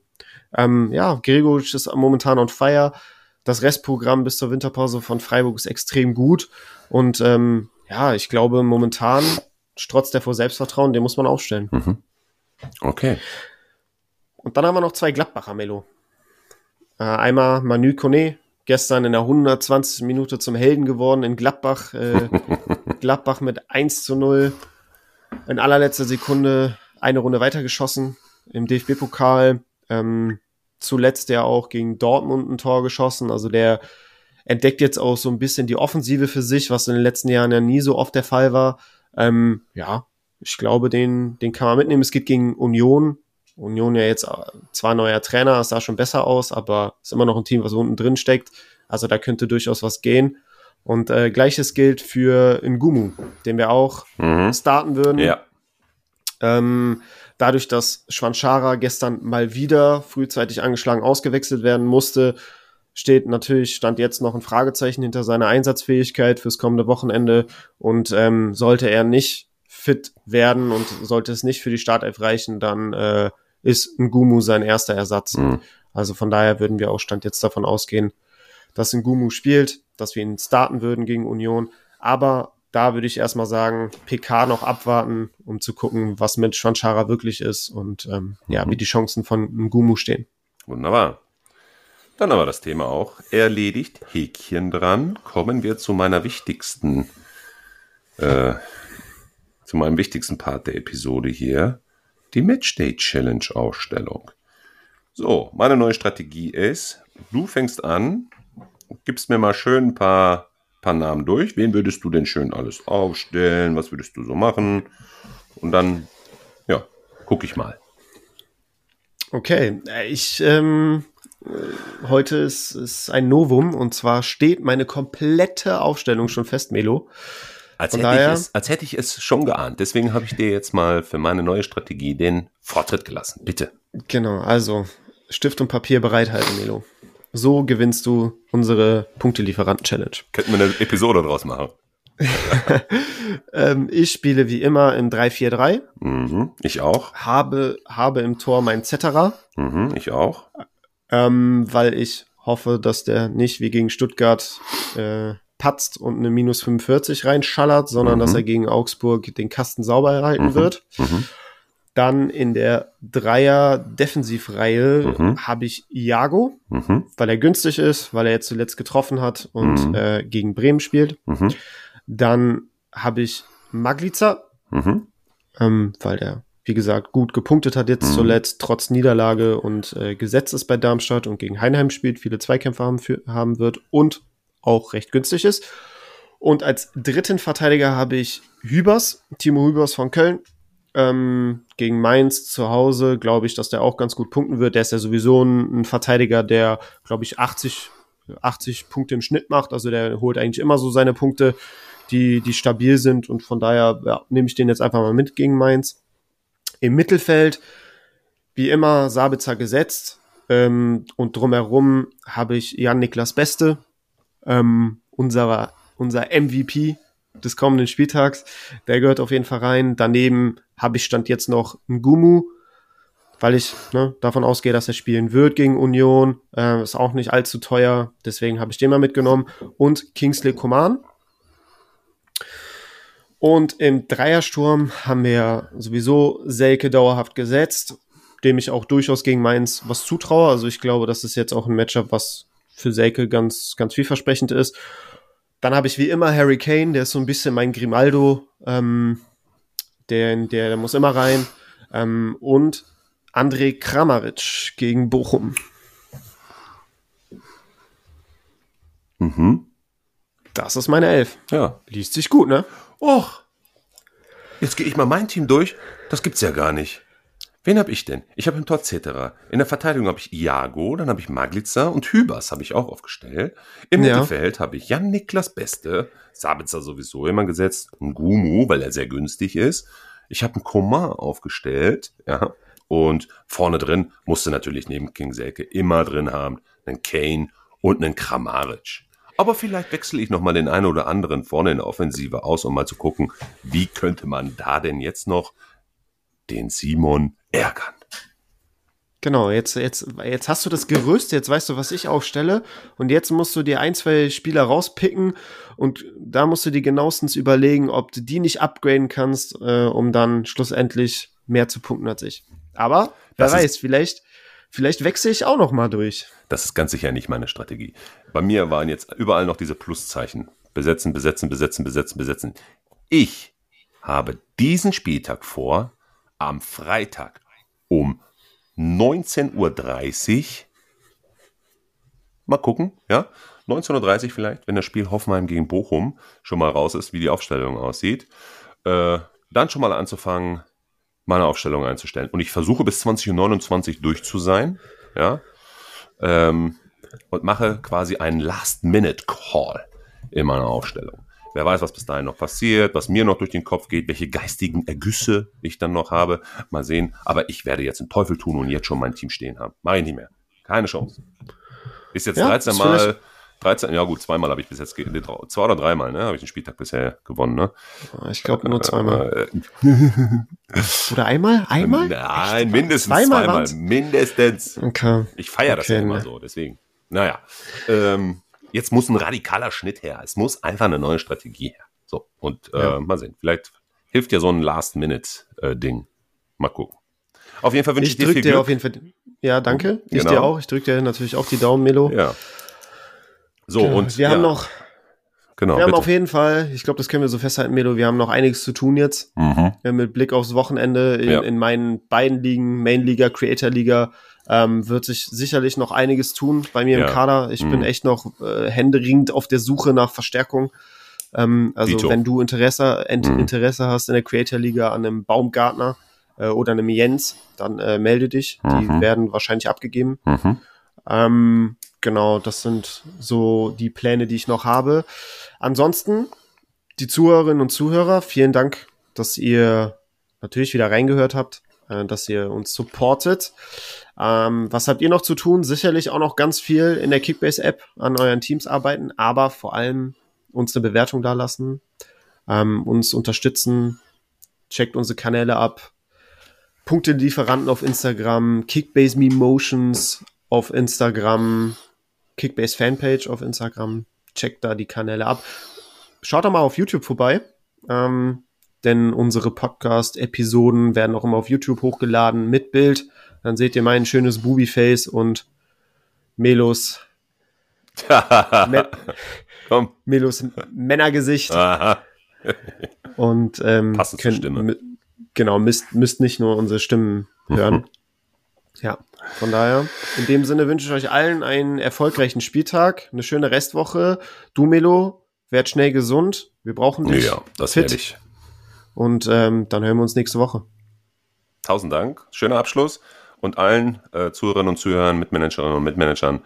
C: Ähm, ja, Gregoritsch ist momentan on fire. Das Restprogramm bis zur Winterpause von Freiburg ist extrem gut. Und ähm, ja, ich glaube, momentan strotzt er vor Selbstvertrauen, den muss man aufstellen.
B: Mhm. Okay.
C: Und dann haben wir noch zwei Gladbacher Melo. Äh, einmal Manu Kone, gestern in der 120. Minute zum Helden geworden in Gladbach. Äh, Gladbach mit 1 zu 0 in allerletzter Sekunde eine Runde weitergeschossen im DFB-Pokal. Ähm, zuletzt ja auch gegen Dortmund ein Tor geschossen. Also der entdeckt jetzt auch so ein bisschen die Offensive für sich, was in den letzten Jahren ja nie so oft der Fall war. Ähm, ja, ich glaube, den, den kann man mitnehmen. Es geht gegen Union. Union ja jetzt zwar neuer Trainer, es sah schon besser aus, aber ist immer noch ein Team, was unten drin steckt. Also da könnte durchaus was gehen. Und äh, gleiches gilt für Ngumu, den wir auch mhm. starten würden.
B: Ja.
C: Ähm, dadurch, dass Schwanchara gestern mal wieder frühzeitig angeschlagen ausgewechselt werden musste, steht natürlich, stand jetzt noch ein Fragezeichen hinter seiner Einsatzfähigkeit fürs kommende Wochenende und ähm, sollte er nicht fit werden und sollte es nicht für die Startelf reichen, dann äh, ist Ngumu sein erster Ersatz. Mhm. Also von daher würden wir auch Stand jetzt davon ausgehen, dass Ngumu spielt, dass wir ihn starten würden gegen Union. Aber da würde ich erstmal sagen, PK noch abwarten, um zu gucken, was mit Schwanchara wirklich ist und ähm, mhm. ja, wie die Chancen von Ngumu stehen.
B: Wunderbar. Dann aber das Thema auch erledigt. Häkchen dran. Kommen wir zu meiner wichtigsten, äh, zu meinem wichtigsten Part der Episode hier. Die Matchday Challenge Ausstellung. So, meine neue Strategie ist, du fängst an, gibst mir mal schön ein paar, paar Namen durch. Wen würdest du denn schön alles aufstellen? Was würdest du so machen? Und dann, ja, gucke ich mal.
C: Okay, ich ähm, heute ist, ist ein Novum und zwar steht meine komplette Aufstellung schon fest, Melo.
B: Als hätte, daher, ich es, als hätte ich es schon geahnt. Deswegen habe ich dir jetzt mal für meine neue Strategie den Vortritt gelassen. Bitte.
C: Genau, also Stift und Papier bereithalten, Melo. So gewinnst du unsere Punktelieferanten-Challenge.
B: Könnten wir eine Episode draus machen.
C: ähm, ich spiele wie immer im 3-4-3.
B: Mhm, ich auch.
C: Habe, habe im Tor mein Zetterer.
B: Mhm, ich auch
C: ähm, weil ich hoffe, dass der nicht wie gegen Stuttgart äh, patzt und eine minus 45 reinschallert, sondern mhm. dass er gegen Augsburg den Kasten sauber erhalten mhm. wird. Mhm. Dann in der Dreier-Defensivreihe mhm. habe ich Iago, mhm. weil er günstig ist, weil er jetzt zuletzt getroffen hat und mhm. äh, gegen Bremen spielt. Dann habe ich Maglica, ähm, weil der wie gesagt, gut gepunktet hat jetzt mhm. zuletzt, trotz Niederlage und äh, Gesetz ist bei Darmstadt und gegen Heinheim spielt, viele Zweikämpfe haben, für, haben wird und auch recht günstig ist. Und als dritten Verteidiger habe ich Hübers, Timo Hübers von Köln. Ähm, gegen Mainz zu Hause glaube ich, dass der auch ganz gut punkten wird. Der ist ja sowieso ein, ein Verteidiger, der, glaube ich, 80, 80 Punkte im Schnitt macht. Also der holt eigentlich immer so seine Punkte, die, die stabil sind. Und von daher ja, nehme ich den jetzt einfach mal mit gegen Mainz. Im Mittelfeld, wie immer, Sabitzer gesetzt. Ähm, und drumherum habe ich Jan-Niklas Beste, ähm, unserer, unser MVP des kommenden Spieltags. Der gehört auf jeden Fall rein. Daneben habe ich stand jetzt noch ein Gumu, weil ich ne, davon ausgehe, dass er spielen wird gegen Union. Äh, ist auch nicht allzu teuer, deswegen habe ich den mal mitgenommen. Und Kingsley Coman, und im Dreiersturm haben wir sowieso Selke dauerhaft gesetzt, dem ich auch durchaus gegen Mainz was zutraue. Also ich glaube, das ist jetzt auch ein Matchup, was für Selke ganz, ganz vielversprechend ist. Dann habe ich wie immer Harry Kane, der ist so ein bisschen mein Grimaldo, ähm, der, der, der muss immer rein. Ähm, und André Kramaric gegen Bochum.
B: Mhm.
C: Das ist meine Elf.
B: Ja.
C: Liest sich gut, ne?
B: Och, jetzt gehe ich mal mein Team durch. Das gibt's ja gar nicht. Wen habe ich denn? Ich habe im Tor Cetera. In der Verteidigung habe ich Iago, dann habe ich Maglica und Hübers habe ich auch aufgestellt. Im ja. Mittelfeld habe ich Jan-Niklas Beste, Sabitzer sowieso immer gesetzt, ein Gumu, weil er sehr günstig ist. Ich habe einen Coman aufgestellt, ja. Und vorne drin musste natürlich neben King Selke immer drin haben einen Kane und einen Kramaric. Aber vielleicht wechsle ich nochmal den einen oder anderen vorne in der Offensive aus, um mal zu gucken, wie könnte man da denn jetzt noch den Simon ärgern.
C: Genau, jetzt, jetzt, jetzt hast du das Gerüst, jetzt weißt du, was ich aufstelle. Und jetzt musst du dir ein, zwei Spieler rauspicken und da musst du dir genauestens überlegen, ob du die nicht upgraden kannst, äh, um dann schlussendlich mehr zu punkten als ich. Aber wer
B: Das
C: weiß, vielleicht, vielleicht wechsle ich auch noch mal durch.
B: Das ist ganz sicher nicht meine Strategie. Bei mir waren jetzt überall noch diese Pluszeichen. Besetzen, besetzen, besetzen, besetzen, besetzen. Ich habe diesen Spieltag vor, am Freitag um 19.30 Uhr, mal gucken, ja, 19.30 Uhr vielleicht, wenn das Spiel Hoffenheim gegen Bochum schon mal raus ist, wie die Aufstellung aussieht, äh, dann schon mal anzufangen, meine Aufstellung einzustellen. Und ich versuche bis 20.29 Uhr durch zu sein, ja, ähm, und mache quasi einen Last-Minute-Call in meiner Aufstellung. Wer weiß, was bis dahin noch passiert, was mir noch durch den Kopf geht, welche geistigen Ergüsse ich dann noch habe. Mal sehen. Aber ich werde jetzt einen Teufel tun und jetzt schon mein Team stehen haben. Mach ich nicht mehr. Keine Chance. Ist jetzt
C: Ja,
B: 13
C: ist
B: Mal,
C: vielleicht-
B: 13, ja gut, zweimal habe ich bis jetzt, zwei oder dreimal, ne, habe ich den Spieltag bisher gewonnen, ne?
C: Ich glaube nur zweimal.
B: Äh,
C: Oder einmal? Einmal?
B: Nein, mindestens
C: Zweimal
B: zweimal. Mindestens.
C: Okay.
B: Ich feiere das
C: Okay,
B: ja immer
C: ne.
B: so, deswegen. Naja, ähm, jetzt muss ein radikaler Schnitt her. Es muss einfach eine neue Strategie her. So, und äh,
C: Ja.
B: mal sehen. Vielleicht hilft ja so ein Last-Minute-Ding. Mal gucken. Auf jeden Fall wünsche ich,
C: Ich
B: dir viel
C: dir
B: Glück.
C: auf jeden Fall. Ja, danke. Ich
B: Genau.
C: dir auch. Ich drücke dir natürlich auch die Daumen, Melo.
B: ja. So,
C: Ja,
B: und
C: wir
B: ja,
C: haben noch,
B: genau,
C: wir haben
B: bitte.
C: auf jeden Fall, ich glaube, das können wir so festhalten, Melo, wir haben noch einiges zu tun jetzt.
B: mhm.
C: Äh, mit Blick aufs Wochenende in,
B: Ja.
C: in meinen beiden Ligen, Main Liga, Creator Liga, ähm, wird sich sicherlich noch einiges tun bei mir
B: Ja.
C: im Kader. Ich bin
B: Mhm.
C: echt noch äh, händeringend auf der Suche nach Verstärkung. Ähm, also
B: Dito.
C: wenn du Interesse, Ent
B: Mhm.
C: Interesse hast in der Creator Liga an einem Baumgartner äh, oder einem Jens, dann äh, melde dich. Die
B: Mhm.
C: werden wahrscheinlich abgegeben.
B: Mhm.
C: Ähm, genau, das sind so die Pläne, die ich noch habe. Ansonsten, die Zuhörerinnen und Zuhörer, vielen Dank, dass ihr natürlich wieder reingehört habt, äh, dass ihr uns supportet. Ähm, was habt ihr noch zu tun? Sicherlich auch noch ganz viel in der Kickbase-App an euren Teams arbeiten, aber vor allem uns eine Bewertung dalassen, ähm, uns unterstützen, checkt unsere Kanäle ab, Punktelieferanten auf Instagram, Kickbase Memotions auf Instagram, Kickbase Fanpage auf Instagram. Checkt da die Kanäle ab. Schaut doch mal auf YouTube vorbei, ähm, denn unsere Podcast-Episoden werden auch immer auf YouTube hochgeladen mit Bild. Dann seht ihr mein schönes Booby-Face und Melos, Me
B: Komm.
C: Melos Männergesicht.
B: Aha.
C: Und ähm,
B: Passend zur Stimme.
C: Genau, müsst, müsst nicht nur unsere Stimmen hören. Ja, von daher, in dem Sinne wünsche ich euch allen einen erfolgreichen Spieltag, eine schöne Restwoche. Du, Melo, werd schnell gesund. Wir brauchen dich.
B: Ja, das
C: fit.
B: werde ich.
C: Und ähm, dann hören wir uns nächste Woche.
B: Tausend Dank. Schöner Abschluss. Und allen äh, Zuhörerinnen und Zuhörern, Mitmanagerinnen und Mitmanagern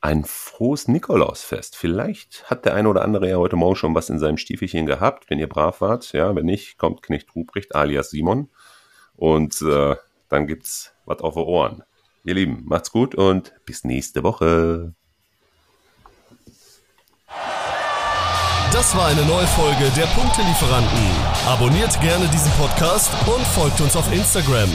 B: ein frohes Nikolausfest. Vielleicht hat der eine oder andere ja heute Morgen schon was in seinem Stiefelchen gehabt, wenn ihr brav wart. Ja, wenn nicht, kommt Knecht Ruprecht alias Simon. Und äh, dann gibt's was auf die Ohren. Ihr Lieben, macht's gut und bis nächste Woche.
A: Das war eine neue Folge der Punktelieferanten. Abonniert gerne diesen Podcast und folgt uns auf Instagram.